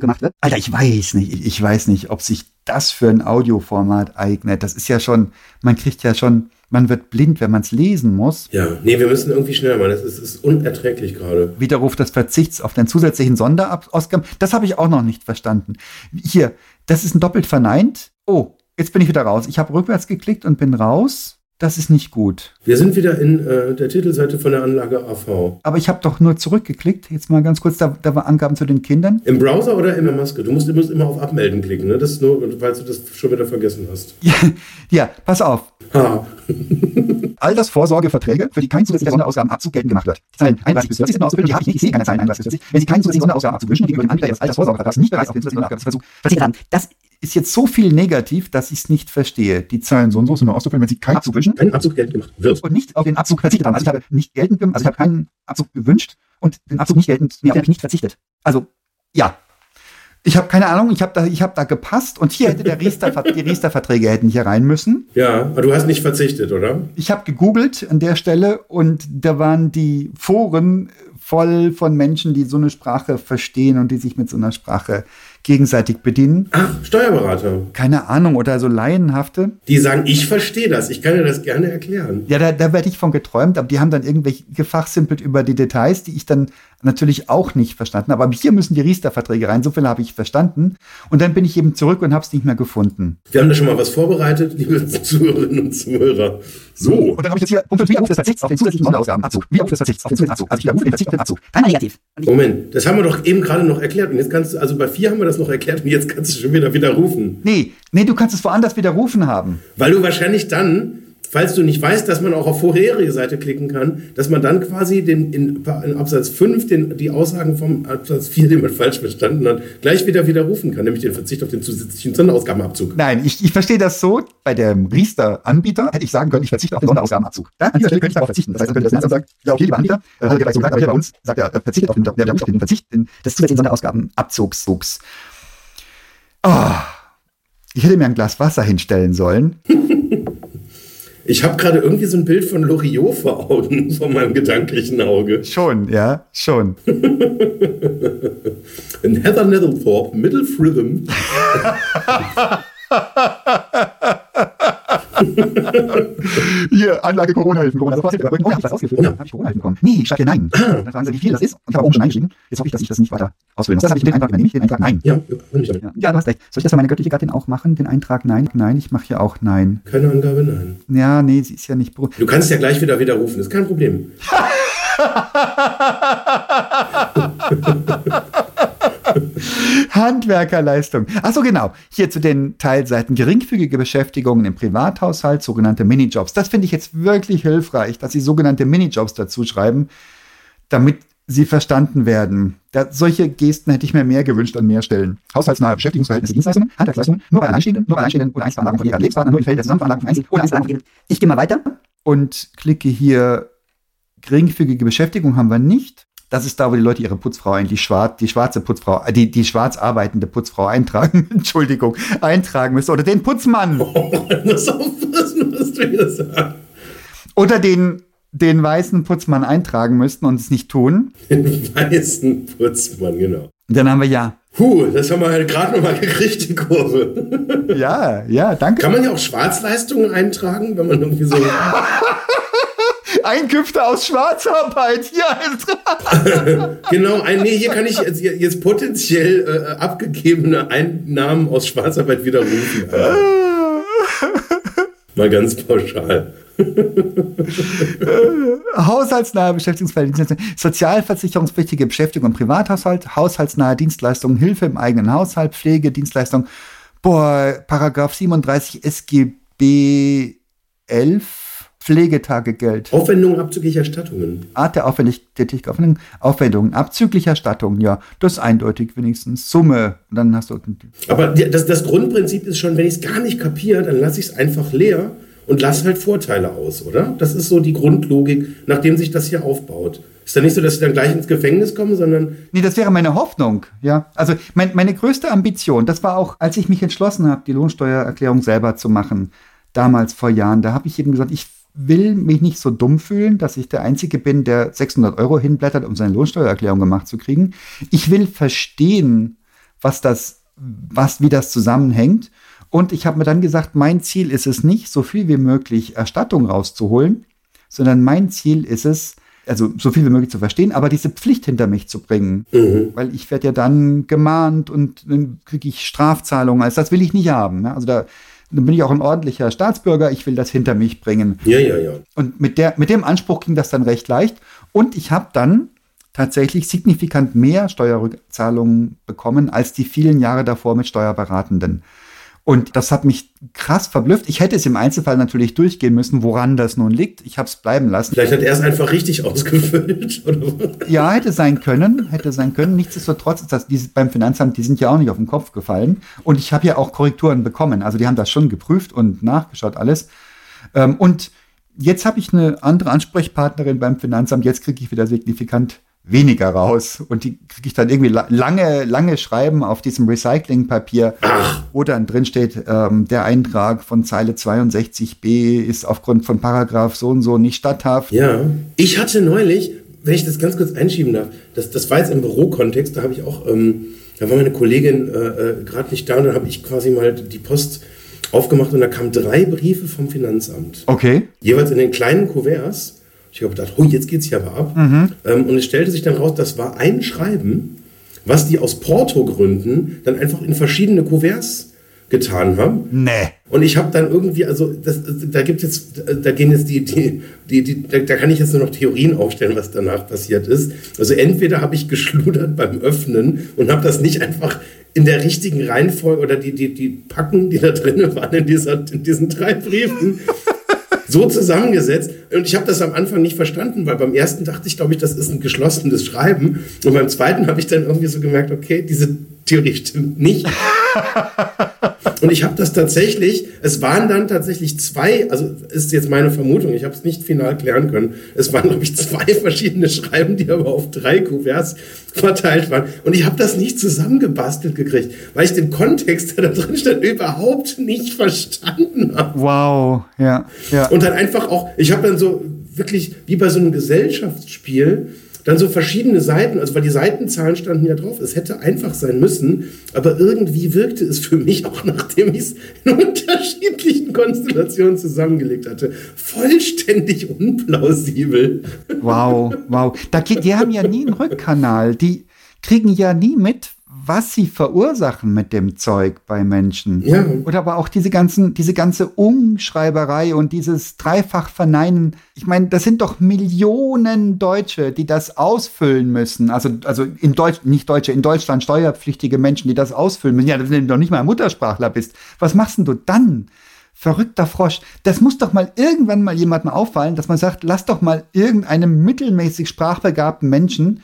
gemacht wird. Alter, ich weiß nicht, ich, ich weiß nicht, ob sich das für ein Audioformat eignet. Das ist ja schon, man kriegt ja schon, man wird blind, wenn man es lesen muss. Ja, nee, wir müssen irgendwie schneller machen. Es ist, ist unerträglich gerade. Widerruf des Verzichts auf den zusätzlichen Sonderausgaben. Das habe ich auch noch nicht verstanden. Hier, das ist ein doppelt verneint. Oh, jetzt bin ich wieder raus. Ich habe rückwärts geklickt und bin raus. Das ist nicht gut. Wir sind wieder in äh, der Titelseite von der Anlage AV. Aber ich habe doch nur zurückgeklickt. Jetzt mal ganz kurz, da, da war Angaben zu den Kindern. Im Browser oder in der Maske? Du musst, du musst immer auf Abmelden klicken, ne? Das ist nur, weil du das schon wieder vergessen hast. Ja, ja pass auf. Ha. Altersvorsorgeverträge, für die kein zusätzlicher Sonderausgabenabzug geltend gemacht wird. Die Zeilen 31 bis 40 sind auszufüllen, die habe ich nicht. Ich sehe keine Zeilen 31 bis 40. Wenn Sie keinen zusätzlichen Sonderausgabenabzug wünschen und gegenüber dem Anbieter Ihres Altersvorsorgevertrags nicht bereits auf den zusätzlichen Sonderausgabenversuch verzichtet haben, das ist jetzt so viel negativ, dass ich es nicht verstehe. Die Zahlen so und so sind nur auszufüllen, wenn Sie keinen Abzug wünschen Kein Abzug geltend gemacht wird. und nicht auf den Abzug verzichtet haben. Also ich habe nicht geltend, gem- also ich habe keinen Abzug gewünscht und den Abzug nicht geltend, nee, habe ich nicht verzichtet. Also, ja. Ich habe keine Ahnung, ich habe da, ich habe da gepasst und hier hätte der Riester, die Riester-Verträge hätten hier rein müssen. Ja, aber du hast nicht verzichtet, oder? Ich habe gegoogelt an der Stelle und da waren die Foren voll von Menschen, die so eine Sprache verstehen und die sich mit so einer Sprache gegenseitig bedienen. Ach, Steuerberater. Keine Ahnung, oder so laienhafte. Die sagen, ich verstehe das. Ich kann dir das gerne erklären. Ja, da, da werde ich von geträumt, aber die haben dann irgendwelche gefachsimpelt über die Details, die ich dann natürlich auch nicht verstanden habe. Aber hier müssen die Riester-Verträge rein, so viel habe ich verstanden. Und dann bin ich eben zurück und habe es nicht mehr gefunden. Wir haben da schon mal was vorbereitet, liebe Zuhörerinnen und Zuhörer. So. Und dann habe ich jetzt hier Punkt 5, Widerruf des Verzichts auf den zusätzlichen Sonderausgabenabzug. Widerruf des Verzichts auf den zusätzlichen Abzug. Also ich den Verzicht auf den Abzug. Dreimal negativ. Moment, das haben wir doch eben gerade noch erklärt. Und jetzt kannst du, also bei vier haben wir das noch erklärt und jetzt kannst du schon wieder widerrufen. nee, nee, du kannst es woanders widerrufen haben. Weil du wahrscheinlich dann falls du nicht weißt, dass man auch auf vorherige Seite klicken kann, dass man dann quasi den, in, in Absatz 5 den, die Aussagen vom Absatz 4, den man falsch verstanden hat, gleich wieder widerrufen kann, nämlich den Verzicht auf den zusätzlichen Sonderausgabenabzug. Nein, ich, ich verstehe das so. Bei dem Riester-Anbieter hätte ich sagen können, ich verzichte auf den Sonderausgabenabzug. Ja, an dieser Stelle könnte ich darauf verzichten. Das heißt, dann könnte das Finanzamt sagen, ja, okay, lieber Anbieter, äh, hat er gleich so gesagt, aber hier bei uns sagt er, äh, verzichtet auf den, der, der, der, den Verzicht des zusätzlichen Sonderausgabenabzugs. Oh, ich hätte mir ein Glas Wasser hinstellen sollen. Ich habe gerade irgendwie so ein Bild von Loriot vor Augen, vor meinem gedanklichen Auge. Schon, ja, schon. In Heather Netherthorpe, Middle Fritham. Hier, Anlage Corona-Hilfen. Corona, das oh, ich das ausgeführt? Ja. Habe ich Corona-Hilfen bekommen? Nee, ich hier nein. Dann fragen sie, wie viel das ist. Und ich habe oben schon eingeschrieben. Jetzt hoffe ich, dass ich das nicht weiter ausfüllen muss. Das habe ich den Eintrag, nehme ich den Eintrag nein. Ja, ja, ja, du hast recht. Soll ich das für meine göttliche Gattin auch machen? Den Eintrag nein? Nein, ich mache hier auch nein. Keine Angabe, nein. Ja, nee, sie ist ja nicht. Du kannst ja gleich wieder widerrufen, ist kein Problem. Handwerkerleistung. Achso, genau. Hier zu den Teilseiten. Geringfügige Beschäftigungen im Privathaushalt, sogenannte Minijobs. Das finde ich jetzt wirklich hilfreich, dass Sie sogenannte Minijobs dazu schreiben, damit sie verstanden werden. Da, solche Gesten hätte ich mir mehr gewünscht an mehr Stellen. Haushaltsnahe Beschäftigungsverhältnisse, Dienstleistungen, Handwerksleistungen, nur bei Einstehenden, nur bei Einstehenden oder Einzelveranlagung von ihrer Lebenspartner, nur im Feld der Zusammenveranlagung von Einzel- oder Einzelveranlagung. Ich gehe mal weiter und klicke hier geringfügige Beschäftigung haben wir nicht. Das ist da, wo die Leute ihre Putzfrau eigentlich schwarz, die schwarze Putzfrau, äh, die, die schwarz arbeitende Putzfrau eintragen, Entschuldigung, eintragen müssen. Oder den Putzmann. Oh, das aufpassen, was du hier sagst. Oder den, den weißen Putzmann eintragen müssten und es nicht tun. Den weißen Putzmann, genau. Dann haben wir ja. Puh, das haben wir halt gerade nochmal gekriegt, die Kurve. Ja, ja, danke. Kann man ja auch Schwarzleistungen eintragen, wenn man irgendwie so. Einkünfte aus Schwarzarbeit. Ja, genau, ein, nee, hier kann ich jetzt, jetzt potenziell äh, abgegebene Einnahmen aus Schwarzarbeit widerrufen. Mal ganz pauschal. Haushaltsnahe Beschäftigungsverhältnisse, sozialversicherungspflichtige Beschäftigung im Privathaushalt, haushaltsnahe Dienstleistungen, Hilfe im eigenen Haushalt, Pflege, Dienstleistung. Boah, Paragraph 37 SGB 11 Pflegetagegeld. Aufwendungen abzüglich Erstattungen. Art der Aufwendungen, Aufwendungen abzüglich Erstattungen, ja. Das ist eindeutig wenigstens. Summe, dann hast du. Aber das, das Grundprinzip ist schon, wenn ich es gar nicht kapiere, dann lasse ich es einfach leer und lasse halt Vorteile aus, oder? Das ist so die Grundlogik, nachdem sich das hier aufbaut. Ist ja nicht so, dass sie dann gleich ins Gefängnis kommen, sondern. Nee, das wäre meine Hoffnung, ja. Also mein, meine größte Ambition, das war auch, als ich mich entschlossen habe, die Lohnsteuererklärung selber zu machen, damals vor Jahren, da habe ich eben gesagt, ich will mich nicht so dumm fühlen, dass ich der Einzige bin, der 600 Euro hinblättert, um seine Lohnsteuererklärung gemacht zu kriegen. Ich will verstehen, was das, was, wie das zusammenhängt. Und ich habe mir dann gesagt, mein Ziel ist es nicht, so viel wie möglich Erstattung rauszuholen, sondern mein Ziel ist es, also so viel wie möglich zu verstehen, aber diese Pflicht hinter mich zu bringen. Mhm. Weil ich werde ja dann gemahnt und dann kriege ich Strafzahlungen. Also das will ich nicht haben. Also da, dann bin ich auch ein ordentlicher Staatsbürger, ich will das hinter mich bringen. Ja, ja, ja. Und mit, der, mit dem Anspruch ging das dann recht leicht. Und ich habe dann tatsächlich signifikant mehr Steuerrückzahlungen bekommen als die vielen Jahre davor mit Steuerberatenden. Und das hat mich krass verblüfft. Ich hätte es im Einzelfall natürlich durchgehen müssen, woran das nun liegt. Ich habe es bleiben lassen. Vielleicht hat er es einfach richtig ausgefüllt. Oder? Ja, hätte sein können, hätte sein können. Nichtsdestotrotz ist das diese, beim Finanzamt, die sind ja auch nicht auf den Kopf gefallen. Und ich habe ja auch Korrekturen bekommen. Also die haben das schon geprüft und nachgeschaut alles. Ähm, und jetzt habe ich eine andere Ansprechpartnerin beim Finanzamt. Jetzt kriege ich wieder signifikant weniger raus. Und die kriege ich dann irgendwie lange, lange Schreiben auf diesem Recyclingpapier, wo dann drin steht, ähm, der Eintrag von Zeile 62b ist aufgrund von Paragraph so und so nicht statthaft. Ja, ich hatte neulich, wenn ich das ganz kurz einschieben darf, das, das war jetzt im Bürokontext, da habe ich auch, ähm, da war meine Kollegin äh, äh, gerade nicht da und dann habe ich quasi mal die Post aufgemacht und da kamen drei Briefe vom Finanzamt. Okay. Jeweils in den kleinen Kuverts ich habe gedacht, oh, jetzt geht es hier aber ab. Mhm. Ähm, und es stellte sich dann raus, das war ein Schreiben, was die aus Porto-Gründen dann einfach in verschiedene Kuverts getan haben. Nee. Und ich habe dann irgendwie, also das, da gibt jetzt, da gehen jetzt die, die, die, die da, da, kann ich jetzt nur noch Theorien aufstellen, was danach passiert ist. Also entweder habe ich geschludert beim Öffnen und habe das nicht einfach in der richtigen Reihenfolge oder die, die, die Packen, die da drin waren in, dieser, in diesen drei Briefen, so zusammengesetzt. Und ich habe das am Anfang nicht verstanden, weil beim ersten dachte ich, glaube ich, das ist ein geschlossenes Schreiben. Und beim zweiten habe ich dann irgendwie so gemerkt, okay, diese Theorie stimmt nicht. Und ich habe das tatsächlich, es waren dann tatsächlich zwei, also ist jetzt meine Vermutung, ich habe es nicht final klären können. Es waren, glaube ich, zwei verschiedene Schreiben, die aber auf drei Kuverts verteilt waren. Und ich habe das nicht zusammengebastelt gekriegt, weil ich den Kontext, der da drin stand, überhaupt nicht verstanden habe. Wow, ja, ja. Und dann einfach auch, ich habe dann so wirklich wie bei so einem Gesellschaftsspiel, dann so verschiedene Seiten, also weil die Seitenzahlen standen ja drauf, es hätte einfach sein müssen, aber irgendwie wirkte es für mich, auch nachdem ich es in unterschiedlichen Konstellationen zusammengelegt hatte, vollständig unplausibel. Wow, wow. Da, die haben ja nie einen Rückkanal. Die kriegen ja nie mit, was sie verursachen mit dem Zeug bei Menschen. Ja. Oder aber auch diese ganzen, diese ganze Umschreiberei und dieses dreifach Verneinen. Ich meine, das sind doch Millionen Deutsche, die das ausfüllen müssen. Also, also in Deutsch, nicht Deutsche, in Deutschland steuerpflichtige Menschen, die das ausfüllen müssen. Ja, wenn du doch nicht mal ein Muttersprachler bist. Was machst denn du dann? Verrückter Frosch. Das muss doch mal irgendwann mal jemandem auffallen, dass man sagt, lass doch mal irgendeinem mittelmäßig sprachbegabten Menschen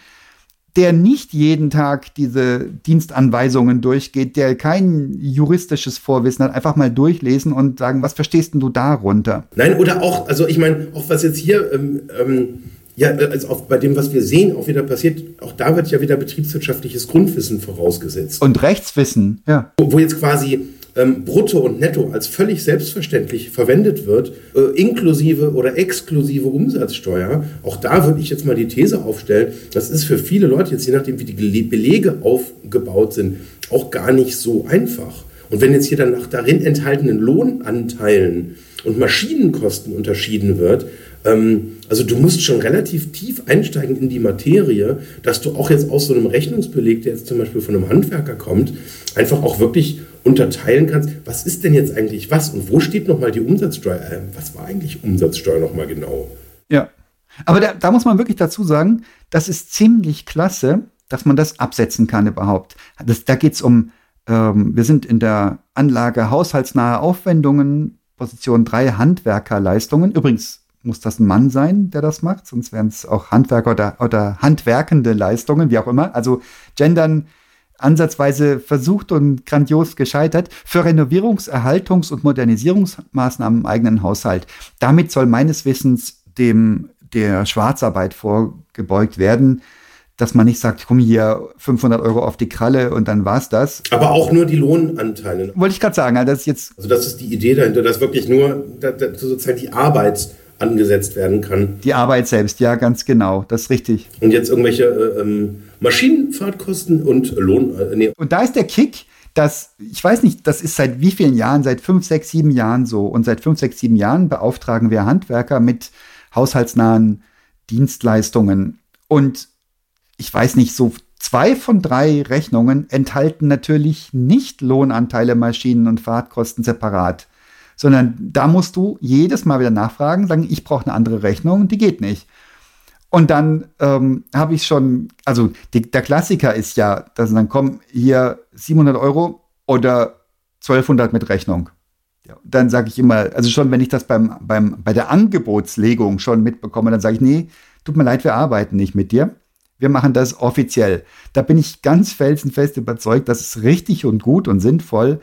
der nicht jeden Tag diese Dienstanweisungen durchgeht, der kein juristisches Vorwissen hat, einfach mal durchlesen und sagen, was verstehst denn du darunter? Nein, oder auch, also ich meine, auch was jetzt hier, ähm, ähm, ja, also auch bei dem, was wir sehen, auch wieder passiert, auch da wird ja wieder betriebswirtschaftliches Grundwissen vorausgesetzt. Und Rechtswissen, ja. Wo, wo jetzt quasi ähm, Brutto und Netto als völlig selbstverständlich verwendet wird, äh, inklusive oder exklusive Umsatzsteuer, auch da würde ich jetzt mal die These aufstellen, das ist für viele Leute jetzt, je nachdem wie die Belege aufgebaut sind, auch gar nicht so einfach. Und wenn jetzt hier dann nach darin enthaltenen Lohnanteilen und Maschinenkosten unterschieden wird, ähm, also du musst schon relativ tief einsteigen in die Materie, dass du auch jetzt aus so einem Rechnungsbeleg, der jetzt zum Beispiel von einem Handwerker kommt, einfach auch wirklich unterteilen kannst, was ist denn jetzt eigentlich was und wo steht nochmal die Umsatzsteuer? Äh, was war eigentlich Umsatzsteuer nochmal genau? Ja, aber da, da muss man wirklich dazu sagen, das ist ziemlich klasse, dass man das absetzen kann überhaupt. Das, da geht es um, ähm, wir sind in der Anlage haushaltsnahe Aufwendungen, Position 3 Handwerkerleistungen. Übrigens muss das ein Mann sein, der das macht, sonst wären es auch Handwerker oder, oder handwerkende Leistungen, wie auch immer. Also gendern ansatzweise versucht und grandios gescheitert, für Renovierungs-, Erhaltungs- und Modernisierungsmaßnahmen im eigenen Haushalt. Damit soll meines Wissens dem der Schwarzarbeit vorgebeugt werden, dass man nicht sagt, komm hier 500 Euro auf die Kralle und dann war's das. Aber auch nur die Lohnanteile. Wollte ich gerade sagen, also das ist jetzt. Also das ist die Idee dahinter, dass wirklich nur dass sozusagen die Arbeit angesetzt werden kann. Die Arbeit selbst, ja, ganz genau, das ist richtig. Und jetzt irgendwelche äh, ähm, Maschinenfahrtkosten und Lohn. Äh, nee. Und da ist der Kick, dass, ich weiß nicht, das ist seit wie vielen Jahren, seit fünf, sechs, sieben Jahren so. Und seit fünf, sechs, sieben Jahren beauftragen wir Handwerker mit haushaltsnahen Dienstleistungen. Und ich weiß nicht, so zwei von drei Rechnungen enthalten natürlich nicht Lohnanteile, Maschinen und Fahrtkosten separat sondern da musst du jedes Mal wieder nachfragen, sagen, ich brauche eine andere Rechnung, die geht nicht. Und dann ähm, habe ich schon, also die, der Klassiker ist ja, dass dann kommen hier 700 Euro oder 1200 mit Rechnung. Ja, dann sage ich immer, also schon, wenn ich das beim, beim, bei der Angebotslegung schon mitbekomme, dann sage ich, nee, tut mir leid, wir arbeiten nicht mit dir. Wir machen das offiziell. Da bin ich ganz felsenfest überzeugt, dass es richtig und gut und sinnvoll,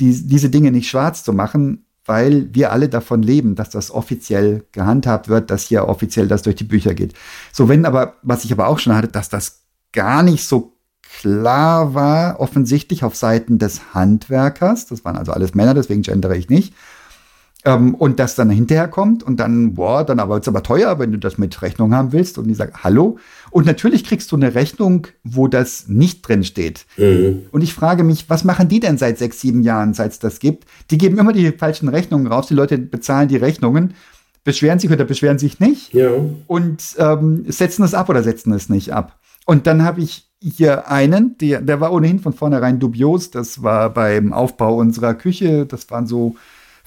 die, diese Dinge nicht schwarz zu machen, weil wir alle davon leben, dass das offiziell gehandhabt wird, dass hier offiziell das durch die Bücher geht. So, wenn aber, was ich aber auch schon hatte, dass das gar nicht so klar war, offensichtlich auf Seiten des Handwerkers, das waren also alles Männer, deswegen gendere ich nicht, ähm, und das dann hinterher kommt und dann, boah, dann aber ist aber teuer, wenn du das mit Rechnung haben willst. Und die sagt, hallo. Und natürlich kriegst du eine Rechnung, wo das nicht drin steht. Mhm. Und ich frage mich, was machen die denn seit sechs, sieben Jahren, seit es das gibt? Die geben immer die falschen Rechnungen raus. Die Leute bezahlen die Rechnungen, beschweren sich oder beschweren sich nicht. Ja. Und ähm, setzen es ab oder setzen es nicht ab. Und dann habe ich hier einen, der, der war ohnehin von vornherein dubios. Das war beim Aufbau unserer Küche. Das waren so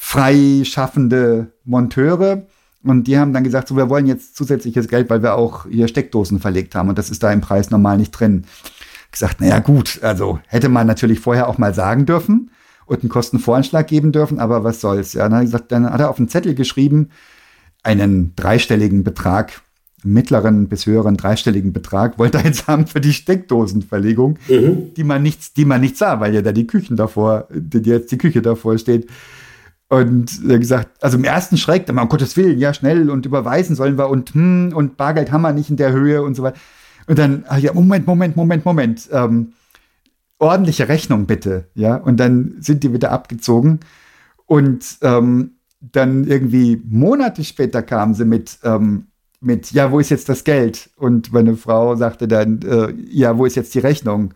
freischaffende Monteure. Und die haben dann gesagt, so, wir wollen jetzt zusätzliches Geld, weil wir auch hier Steckdosen verlegt haben. Und das ist da im Preis normal nicht drin. Gesagt, naja, gut, also hätte man natürlich vorher auch mal sagen dürfen und einen Kostenvoranschlag geben dürfen, aber was soll's. Ja, dann hat, er gesagt, dann hat er auf einen Zettel geschrieben, einen dreistelligen Betrag, mittleren bis höheren dreistelligen Betrag, wollte er jetzt haben für die Steckdosenverlegung, Mhm. die man nichts, die man nicht sah, weil ja da die Küchen davor, die jetzt die Küche davor steht. Und hat gesagt, also im ersten Schreck, dann mal, um Gottes Willen, ja, schnell und überweisen sollen wir und hm, und Bargeld haben wir nicht in der Höhe und so weiter. Und dann, ach ja, Moment, Moment, Moment, Moment. Ähm, ordentliche Rechnung bitte, ja. Und dann sind die wieder abgezogen. Und ähm, dann irgendwie Monate später kamen sie mit, ähm, mit, ja, wo ist jetzt das Geld? Und meine Frau sagte dann, äh, ja, wo ist jetzt die Rechnung?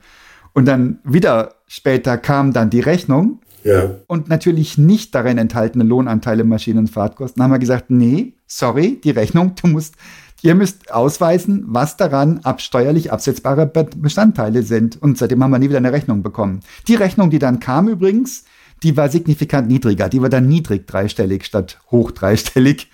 Und dann wieder später kam dann die Rechnung Ja. und natürlich nicht darin enthaltene Lohnanteile, Maschinen- und Fahrtkosten. Haben wir gesagt, nee, sorry, die Rechnung, du musst, ihr müsst ausweisen, was daran absteuerlich absetzbare Be Bestandteile sind. Und seitdem haben wir nie wieder eine Rechnung bekommen. Die Rechnung, die dann kam übrigens, die war signifikant niedriger. Die war dann niedrig dreistellig statt hoch dreistellig.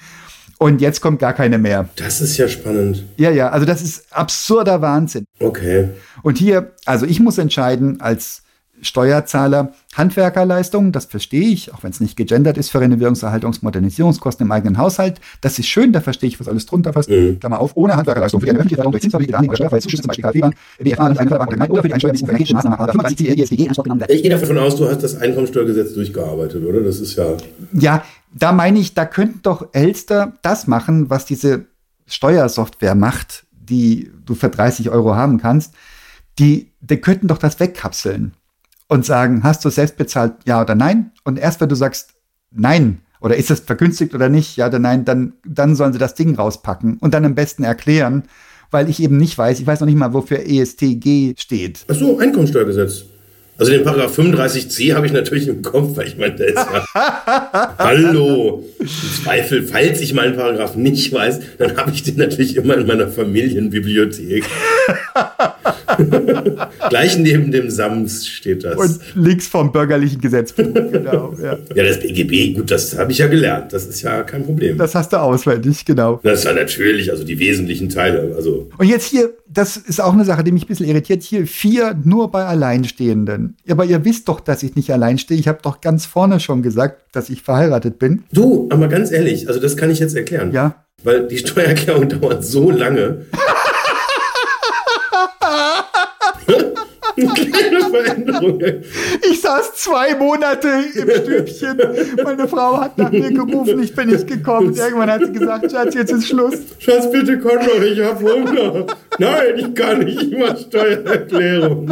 Und jetzt kommt gar keine mehr. Das ist ja spannend. Ja, ja, also das ist absurder Wahnsinn. Okay. Und hier, also ich muss entscheiden als Steuerzahler, Handwerkerleistungen, das verstehe ich, auch wenn es nicht gegendert ist, für Renovierungs-, Erhaltungs-, Modernisierungskosten im eigenen Haushalt. Das ist schön, da verstehe ich, was alles drunter fasst. Klammer auf, ohne Handwerkerleistung für die öffentliche Verwaltung durch Zinsverwaltung, Darlehen oder Steuerfreie Zuschüsse, zum Beispiel KfW-Bank, BFA, eine Förderbank oder oder für die Einsteuerung energetische Maßnahmen, 35 ESDG in Anspruch genommen werden. Ich gehe davon aus, du hast das Einkommensteuergesetz durchgearbeitet, oder? Das ist ja. Ja, da meine ich, da könnten doch Elster das machen, was diese Steuersoftware macht, die du für 30 Euro haben kannst. Die, die könnten doch das wegkapseln und sagen, hast du selbst bezahlt, ja oder nein? Und erst wenn du sagst, nein, oder ist es vergünstigt oder nicht, ja oder nein, dann, dann sollen sie das Ding rauspacken und dann am besten erklären, weil ich eben nicht weiß, ich weiß noch nicht mal, wofür ESTG steht. Ach so, Einkommensteuergesetz. Also den Paragraph 35c habe ich natürlich im Kopf, weil ich meine, der ist ja. Hallo! Im Zweifel, falls ich meinen Paragraph nicht weiß, dann habe ich den natürlich immer in meiner Familienbibliothek. Gleich neben dem Sams steht das. Und links vom bürgerlichen Gesetzbuch, genau. Ja. ja, das BGB, gut, das habe ich ja gelernt. Das ist ja kein Problem. Das hast du auswendig, genau. Das ist ja natürlich, also die wesentlichen Teile. Also, Und jetzt hier, das ist auch eine Sache, die mich ein bisschen irritiert. Hier vier nur bei Alleinstehenden. Aber ihr wisst doch, dass ich nicht allein stehe. Ich habe doch ganz vorne schon gesagt, dass ich verheiratet bin. du, aber ganz ehrlich, also das kann ich jetzt erklären. Ja. Weil die Steuererklärung dauert so lange. Kleine Veränderung. Ich saß zwei Monate im Stübchen. Meine Frau hat nach mir gerufen, ich bin nicht gekommen. Irgendwann hat sie gesagt, Schatz, jetzt ist Schluss. Schatz, bitte doch, ich hab Hunger. Nein, ich kann nicht, ich mach Steuererklärung.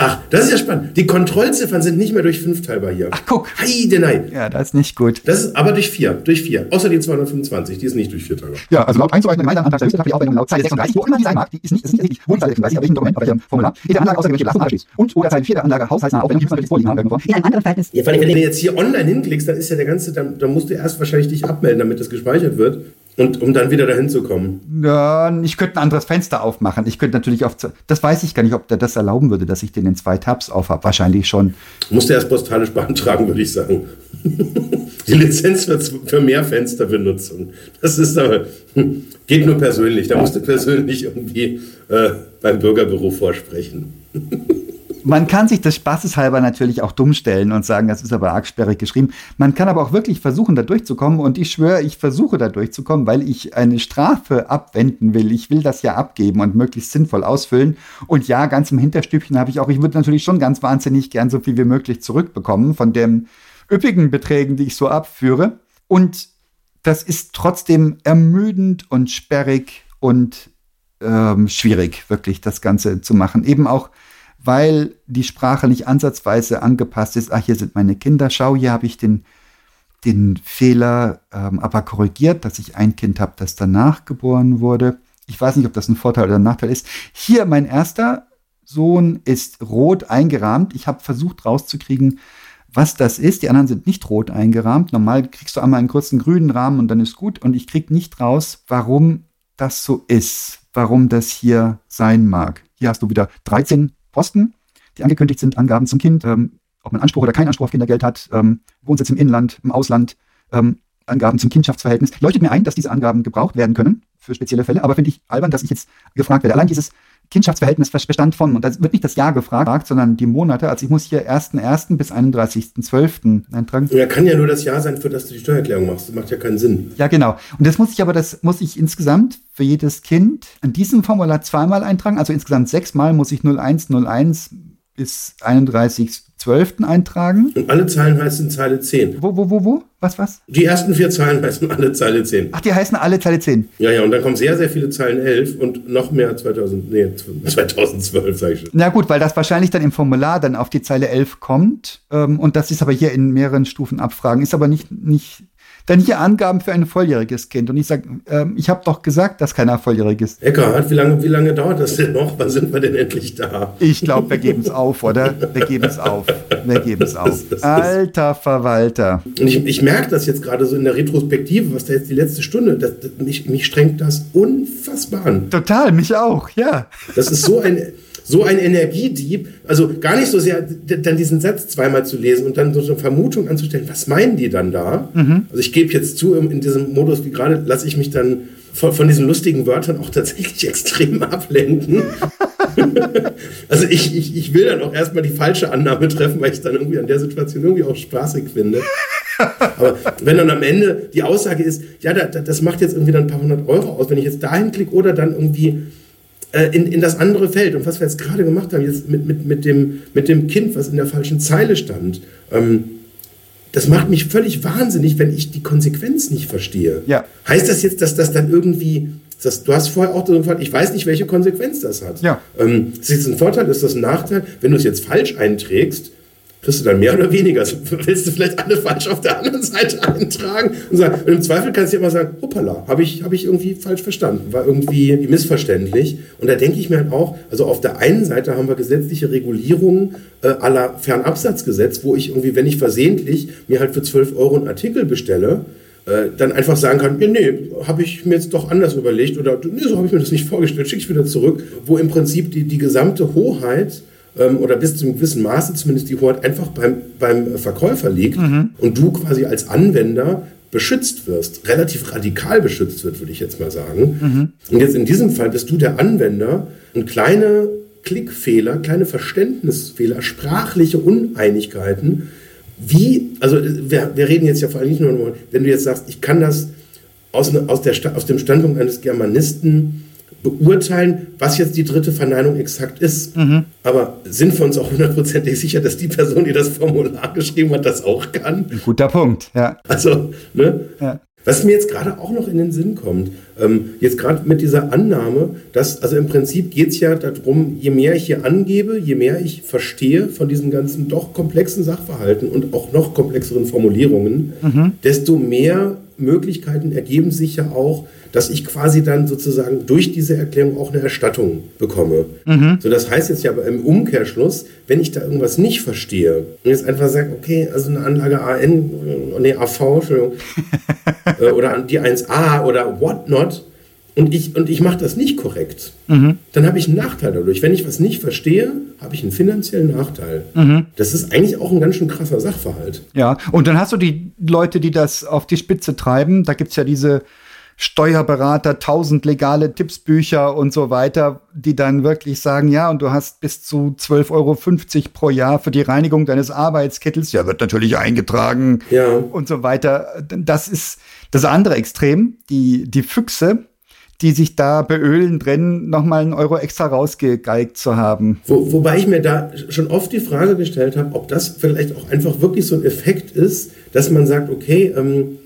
Ach, das ist ja spannend. Die Kontrollziffern sind nicht mehr durch fünf teilbar hier. Ach, guck. Heide, nein. Ja, das ist nicht gut. Das ist aber durch vier, durch vier. Außer die 225, die ist nicht durch vier teilbar. Ja, also laut einzuweisenden Gemeinden Antrag der die Aufwendung laut Zeile 36, wo immer die sein mag, die ist nicht, ist nicht ersichtlich. Wo in Zeile 36, auf welchem Dokument, auf welchem Formular, in der Anlage außergewöhnliche Lasten anschließt. Und oder Zeile 4 der Anlage haushaltsnahe Aufwendung, die muss natürlich vorliegen haben, irgendwo. in einem anderen Verhältnis. Ja, wenn du jetzt hier online hinklickst, dann ist ja der ganze, dann, dann musst du erst wahrscheinlich dich abmelden, damit das gespeichert wird. Und um dann wieder dahin zu kommen. Ja, ich könnte ein anderes Fenster aufmachen. Ich könnte natürlich auf, das weiß ich gar nicht, ob der das erlauben würde, dass ich den in zwei Tabs aufhabe. Wahrscheinlich schon. Musst du erst postalisch beantragen, würde ich sagen. Die Lizenz für, für Mehrfensterbenutzung. Das ist aber, hm, geht nur persönlich. Da musst du persönlich irgendwie äh, beim Bürgerbüro vorsprechen. Man kann sich des Spaßes halber natürlich auch dumm stellen und sagen, das ist aber arg sperrig geschrieben. Man kann aber auch wirklich versuchen, da durchzukommen. Und ich schwöre, ich versuche da durchzukommen, weil ich eine Strafe abwenden will. Ich will das ja abgeben und möglichst sinnvoll ausfüllen. Und ja, ganz im Hinterstübchen habe ich auch, ich würde natürlich schon ganz wahnsinnig gern so viel wie möglich zurückbekommen von den üppigen Beträgen, die ich so abführe. Und das ist trotzdem ermüdend und sperrig und ähm, schwierig, wirklich das Ganze zu machen. Eben auch, weil die Sprache nicht ansatzweise angepasst ist. Ach, hier sind meine Kinder. Schau, hier habe ich den, den Fehler ähm, aber korrigiert, dass ich ein Kind habe, das danach geboren wurde. Ich weiß nicht, ob das ein Vorteil oder ein Nachteil ist. Hier, mein erster Sohn ist rot eingerahmt. Ich habe versucht rauszukriegen, was das ist. Die anderen sind nicht rot eingerahmt. Normal kriegst du einmal einen kurzen grünen Rahmen und dann ist gut. Und ich krieg nicht raus, warum das so ist, warum das hier sein mag. Hier hast du wieder 13 Posten, die angekündigt sind, Angaben zum Kind, ähm, ob man Anspruch oder keinen Anspruch auf Kindergeld hat, ähm, Wohnsitz im Inland, im Ausland, ähm, Angaben zum Kindschaftsverhältnis. Leuchtet mir ein, dass diese Angaben gebraucht werden können für spezielle Fälle, aber finde ich albern, dass ich jetzt gefragt werde. Allein dieses, Kindschaftsverhältnis bestand von, und da wird nicht das Jahr gefragt, sondern die Monate. Also ich muss hier 1.1. bis 31.12. eintragen. Ja, kann ja nur das Jahr sein, für das du die Steuererklärung machst. Das macht ja keinen Sinn. Ja, genau. Und das muss ich aber, das muss ich insgesamt für jedes Kind an diesem Formular zweimal eintragen. Also insgesamt sechsmal muss ich 0101 bis 31.12. eintragen. Und alle Zahlen heißen Zeile 10. Wo, wo, wo, wo? Was, was? Die ersten vier Zahlen heißen alle Zeile 10. Ach, die heißen alle Zeile 10. Ja, ja, und dann kommen sehr, sehr viele Zeilen 11 und noch mehr 2000, nee, 2012, sage ich schon. Na gut, weil das wahrscheinlich dann im Formular dann auf die Zeile 11 kommt. Ähm, und das ist aber hier in mehreren Stufen abfragen. Ist aber nicht, nicht dann hier Angaben für ein volljähriges Kind. Und ich sage, ähm, ich habe doch gesagt, dass keiner volljährig ist. Eckhard, wie lange, wie lange dauert das denn noch? Wann sind wir denn endlich da? Ich glaube, wir geben es auf, oder? Wir geben es auf. Wir geben es auf. Alter Verwalter. Und ich, ich merke das jetzt gerade so in der Retrospektive, was da jetzt die letzte Stunde, das, das, mich, mich strengt das unfassbar an. Total, mich auch, ja. Das ist so ein so ein Energiedieb, also gar nicht so sehr dann diesen Satz zweimal zu lesen und dann so eine Vermutung anzustellen, was meinen die dann da? Mhm. Also ich gebe jetzt zu, in diesem Modus wie gerade lasse ich mich dann von, von, diesen lustigen Wörtern auch tatsächlich extrem ablenken. also ich, ich, ich will dann auch erstmal die falsche Annahme treffen, weil ich es dann irgendwie an der Situation irgendwie auch spaßig finde. Aber wenn dann am Ende die Aussage ist, ja, da, das macht jetzt irgendwie dann ein paar hundert Euro aus, wenn ich jetzt dahin klicke oder dann irgendwie äh, in, in das andere Feld. Und was wir jetzt gerade gemacht haben, jetzt mit, mit, mit, dem, mit dem Kind, was in der falschen Zeile stand, ähm, das macht mich völlig wahnsinnig, wenn ich die Konsequenz nicht verstehe. Ja. Heißt das jetzt, dass das dann irgendwie, das, du hast vorher auch so gefragt, ich weiß nicht, welche Konsequenz das hat. Ja. Ähm, ist das ein Vorteil, ist das ein Nachteil? Wenn du es jetzt falsch einträgst, kriegst du dann mehr oder weniger? Also willst du vielleicht alle falsch auf der anderen Seite eintragen und sagen, und im Zweifel kannst du immer sagen, hoppala, habe ich, hab ich irgendwie falsch verstanden, war irgendwie missverständlich. Und da denke ich mir halt auch, also auf der einen Seite haben wir gesetzliche Regulierungen äh, aller Fernabsatzgesetz, wo ich irgendwie, wenn ich versehentlich mir halt für 12 Euro einen Artikel bestelle, äh, dann einfach sagen kann, ja, nee, habe ich mir jetzt doch anders überlegt oder nee, so habe ich mir das nicht vorgestellt, schicke ich wieder zurück, wo im Prinzip die, die gesamte Hoheit ähm, oder bis zu einem gewissen Maße zumindest die Hoheit einfach beim, beim Verkäufer liegt mhm. und du quasi als Anwender beschützt wirst, relativ radikal beschützt wird, würde ich jetzt mal sagen. Mhm. Und jetzt in diesem Fall bist du der Anwender und kleine Klickfehler, kleine Verständnisfehler, sprachliche Uneinigkeiten, wie, also wir, wir reden jetzt ja vor allem nicht nur, wenn du jetzt sagst, ich kann das aus, aus, der, aus dem Standpunkt eines Germanisten beurteilen, was jetzt die dritte Verneinung exakt ist. Mhm. Aber sind wir uns auch hundertprozentig sicher, dass die Person, die das Formular geschrieben hat, das auch kann? Ein guter Punkt, ja. Also, ne? Ja. Was mir jetzt gerade auch noch in den Sinn kommt, ähm, jetzt gerade mit dieser Annahme, dass, also im Prinzip geht es ja darum, je mehr ich hier angebe, je mehr ich verstehe von diesen ganzen doch komplexen Sachverhalten und auch noch komplexeren Formulierungen, mhm. desto mehr Möglichkeiten ergeben sich ja auch, dass ich quasi dann sozusagen durch diese Erklärung auch eine Erstattung bekomme. Mhm. So, das heißt jetzt ja aber im Umkehrschluss, wenn ich da irgendwas nicht verstehe und jetzt einfach sage, okay, also eine Anlage AN, nee, AV, Entschuldigung, äh, oder die 1A oder whatnot, und ich, und ich mache das nicht korrekt, mhm. dann habe ich einen Nachteil dadurch. Wenn ich was nicht verstehe, habe ich einen finanziellen Nachteil. Mhm. Das ist eigentlich auch ein ganz schön krasser Sachverhalt. Ja, und dann hast du die Leute, die das auf die Spitze treiben. Da gibt es ja diese Steuerberater, tausend legale Tippsbücher und so weiter, die dann wirklich sagen, ja, und du hast bis zu 12,50 Euro pro Jahr für die Reinigung deines Arbeitskittels. Ja, wird natürlich eingetragen ja. und so weiter. Das ist das andere Extrem, die, die Füchse, die sich da beölen drin, nochmal einen Euro extra rausgegeigt zu haben. Wo, wobei ich mir da schon oft die Frage gestellt habe, ob das vielleicht auch einfach wirklich so ein Effekt ist, dass man sagt, okay, ähm,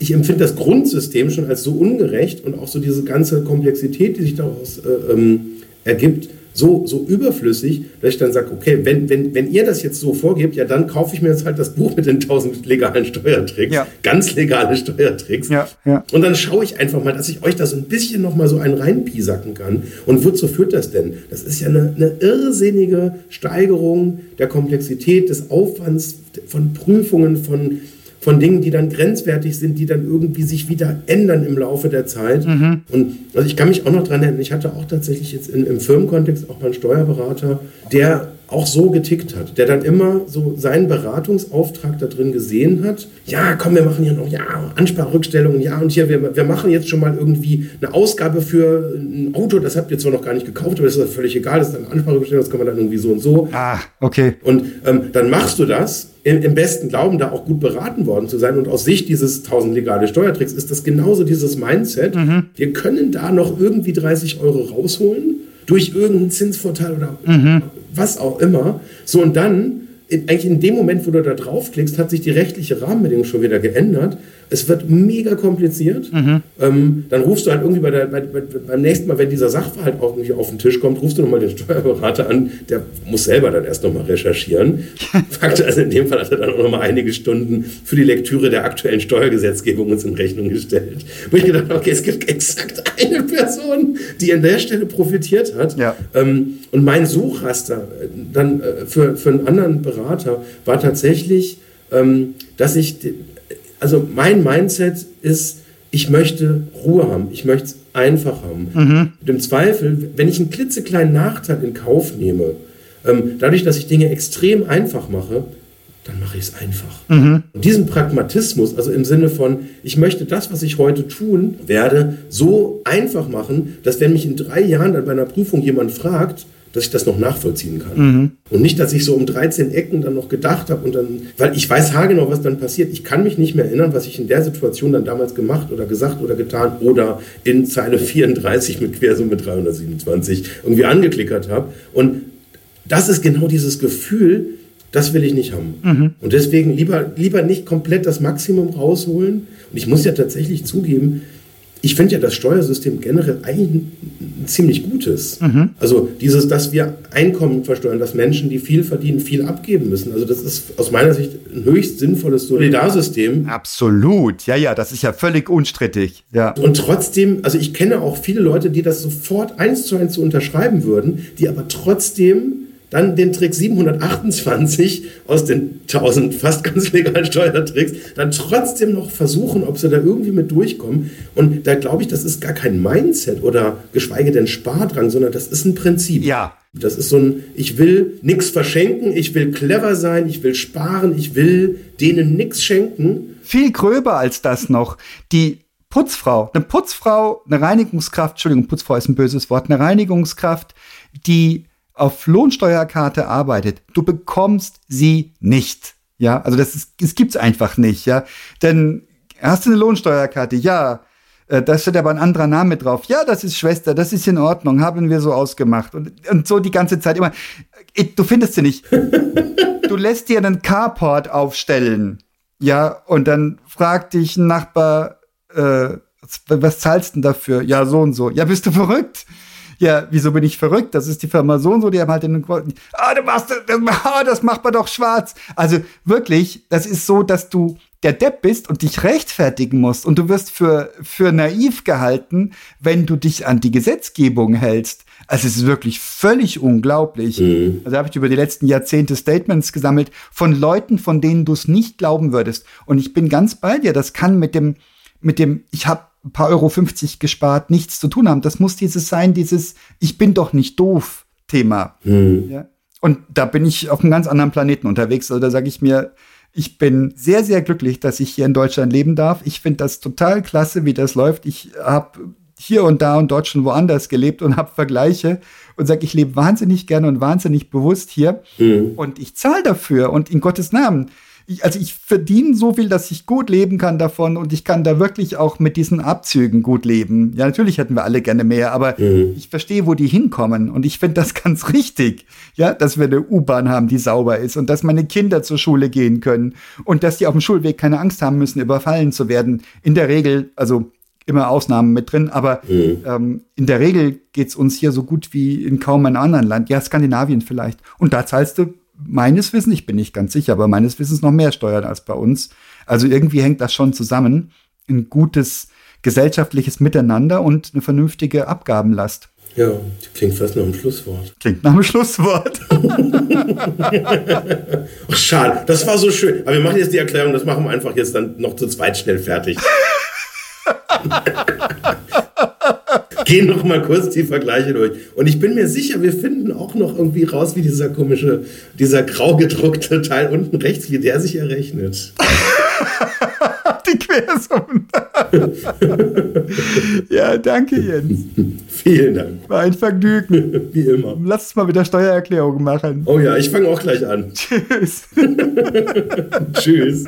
ich empfinde das Grundsystem schon als so ungerecht und auch so diese ganze Komplexität, die sich daraus äh, ähm, ergibt, so, so überflüssig, dass ich dann sage, okay, wenn, wenn, wenn ihr das jetzt so vorgebt, ja, dann kaufe ich mir jetzt halt das Buch mit den 1000 legalen Steuertricks, ja. ganz legale Steuertricks. Ja, ja. Und dann schaue ich einfach mal, dass ich euch da so ein bisschen nochmal so einen reinpiesacken kann. Und wozu führt das denn? Das ist ja eine, eine irrsinnige Steigerung der Komplexität, des Aufwands, von Prüfungen, von von Dingen, die dann grenzwertig sind, die dann irgendwie sich wieder ändern im Laufe der Zeit. Mhm. Und also ich kann mich auch noch dran erinnern, ich hatte auch tatsächlich jetzt in, im Firmenkontext auch mal einen Steuerberater, der auch so getickt hat, der dann immer so seinen Beratungsauftrag da drin gesehen hat. Ja, komm, wir machen hier noch, ja, Ansparrückstellungen, ja, und hier, wir, wir machen jetzt schon mal irgendwie eine Ausgabe für ein Auto, das habt ihr zwar noch gar nicht gekauft, aber das ist völlig egal, das ist eine Ansparrückstellung, das kann man dann irgendwie so und so. Ah, okay. Und ähm, dann machst du das im, im, besten Glauben, da auch gut beraten worden zu sein. Und aus Sicht dieses 1000 legale Steuertricks ist das genauso dieses Mindset. Mhm. Wir können da noch irgendwie 30 Euro rausholen durch irgendeinen Zinsvorteil oder mhm. Was auch immer. So, und dann, in, eigentlich in dem Moment, wo du da draufklickst, hat sich die rechtliche Rahmenbedingung schon wieder geändert. Es wird mega kompliziert. Mhm. Ähm, dann rufst du halt irgendwie bei der, bei, bei, beim nächsten Mal, wenn dieser Sachverhalt auch irgendwie auf den Tisch kommt, rufst du nochmal den Steuerberater an. Der muss selber dann erst nochmal recherchieren. Fakt also in dem Fall hat er dann auch nochmal einige Stunden für die Lektüre der aktuellen Steuergesetzgebung uns in Rechnung gestellt. Wo ich gedacht habe, okay, es gibt exakt eine Person, die an der Stelle profitiert hat. Ja. Ähm, und mein Suchraster äh, dann äh, für, für einen anderen Berater war tatsächlich, ähm, dass ich also mein Mindset ist, ich möchte Ruhe haben, ich möchte es einfach haben. Mhm. Und im Zweifel, wenn ich einen klitzekleinen Nachteil in Kauf nehme, ähm, dadurch, dass ich Dinge extrem einfach mache, dann mache ich es einfach. Mhm. Und diesen Pragmatismus, also im Sinne von, ich möchte das, was ich heute tun werde, so einfach machen, dass wenn mich in drei Jahren dann bei einer Prüfung jemand fragt, dass ich das noch nachvollziehen kann. Mhm. Und nicht, dass ich so um 13 Ecken dann noch gedacht habe und dann, weil ich weiß haargenau, was dann passiert. Ich kann mich nicht mehr erinnern, was ich in der Situation dann damals gemacht oder gesagt oder getan oder in Zeile 34 mit Quersumme 327 irgendwie angeklickert habe. Und das ist genau dieses Gefühl, das will ich nicht haben. Mhm. Und deswegen lieber, lieber nicht komplett das Maximum rausholen. Und ich muss ja tatsächlich zugeben, ich finde ja das Steuersystem generell eigentlich ein, ziemlich gutes. Mhm. Also dieses, dass wir Einkommen versteuern, dass Menschen, die viel verdienen, viel abgeben müssen. Also das ist aus meiner Sicht ein höchst sinnvolles Solidarsystem. Absolut, ja, ja, das ist ja völlig unstrittig. Ja. Und trotzdem, also ich kenne auch viele Leute, die das sofort eins zu eins zu unterschreiben würden, die aber trotzdem dann den Trick 728 aus den 1000 fast ganz legalen Steuertricks, dann trotzdem noch versuchen, ob sie da irgendwie mit durchkommen. Und da glaube ich, das ist gar kein Mindset oder geschweige denn Spardrang, sondern das ist ein Prinzip. Ja. Das ist so ein, ich will nichts verschenken, ich will clever sein, ich will sparen, ich will denen nichts schenken. Viel gröber als das noch. Die Putzfrau, eine Putzfrau, eine Reinigungskraft, Entschuldigung, Putzfrau ist ein böses Wort, eine Reinigungskraft, die auf Lohnsteuerkarte arbeitet, du bekommst sie nicht. Ja, also das, ist, das gibt's einfach nicht, ja. Denn hast du eine Lohnsteuerkarte? Ja. Äh, da steht aber ein anderer Name drauf. Ja, das ist Schwester, das ist in Ordnung, haben wir so ausgemacht. Und, und so die ganze Zeit immer. Äh, du findest sie nicht. du lässt dir einen Carport aufstellen. Ja, und dann fragt dich ein Nachbar, äh, was zahlst du denn dafür? Ja, so und so. Ja, bist du verrückt? Ja, wieso bin ich verrückt? Das ist die Firma so und so, die haben halt den, ah, du machst, das, ah, das macht man doch schwarz. Also wirklich, das ist so, dass du der Depp bist und dich rechtfertigen musst und du wirst für, für naiv gehalten, wenn du dich an die Gesetzgebung hältst. Also es ist wirklich völlig unglaublich. Mhm. Also habe ich über die letzten Jahrzehnte Statements gesammelt von Leuten, von denen du es nicht glauben würdest. Und ich bin ganz bei dir. Das kann mit dem, mit dem, ich habe ein paar Euro 50 gespart, nichts zu tun haben. Das muss dieses sein, dieses Ich bin doch nicht doof Thema. Mhm. Ja? Und da bin ich auf einem ganz anderen Planeten unterwegs. Also da sage ich mir, ich bin sehr, sehr glücklich, dass ich hier in Deutschland leben darf. Ich finde das total klasse, wie das läuft. Ich habe hier und da und dort schon woanders gelebt und habe Vergleiche und sage, ich lebe wahnsinnig gerne und wahnsinnig bewusst hier. Mhm. Und ich zahle dafür und in Gottes Namen also ich verdiene so viel, dass ich gut leben kann davon und ich kann da wirklich auch mit diesen Abzügen gut leben. Ja, natürlich hätten wir alle gerne mehr, aber mhm. ich verstehe, wo die hinkommen und ich finde das ganz richtig, ja, dass wir eine U-Bahn haben, die sauber ist und dass meine Kinder zur Schule gehen können und dass die auf dem Schulweg keine Angst haben müssen, überfallen zu werden. In der Regel, also immer Ausnahmen mit drin, aber mhm. ähm, in der Regel geht es uns hier so gut wie in kaum einem anderen Land. Ja, Skandinavien vielleicht. Und da zahlst du meines Wissens, ich bin nicht ganz sicher, aber meines Wissens noch mehr Steuern als bei uns. Also irgendwie hängt das schon zusammen. Ein gutes gesellschaftliches Miteinander und eine vernünftige Abgabenlast. Ja, klingt fast nach einem Schlusswort. Klingt nach einem Schlusswort. Ach, schade, das war so schön. Aber wir machen jetzt die Erklärung, das machen wir einfach jetzt dann noch zu zweit schnell fertig. gehen noch mal kurz die Vergleiche durch. Und ich bin mir sicher, wir finden auch noch irgendwie raus, wie dieser komische, dieser grau gedruckte Teil unten rechts, wie der sich errechnet. die Quersummen. ja, danke Jens. Vielen Dank. War ein Vergnügen. Wie immer. Lass uns mal wieder Steuererklärung machen. Oh ja, ich fange auch gleich an. Tschüss. Tschüss.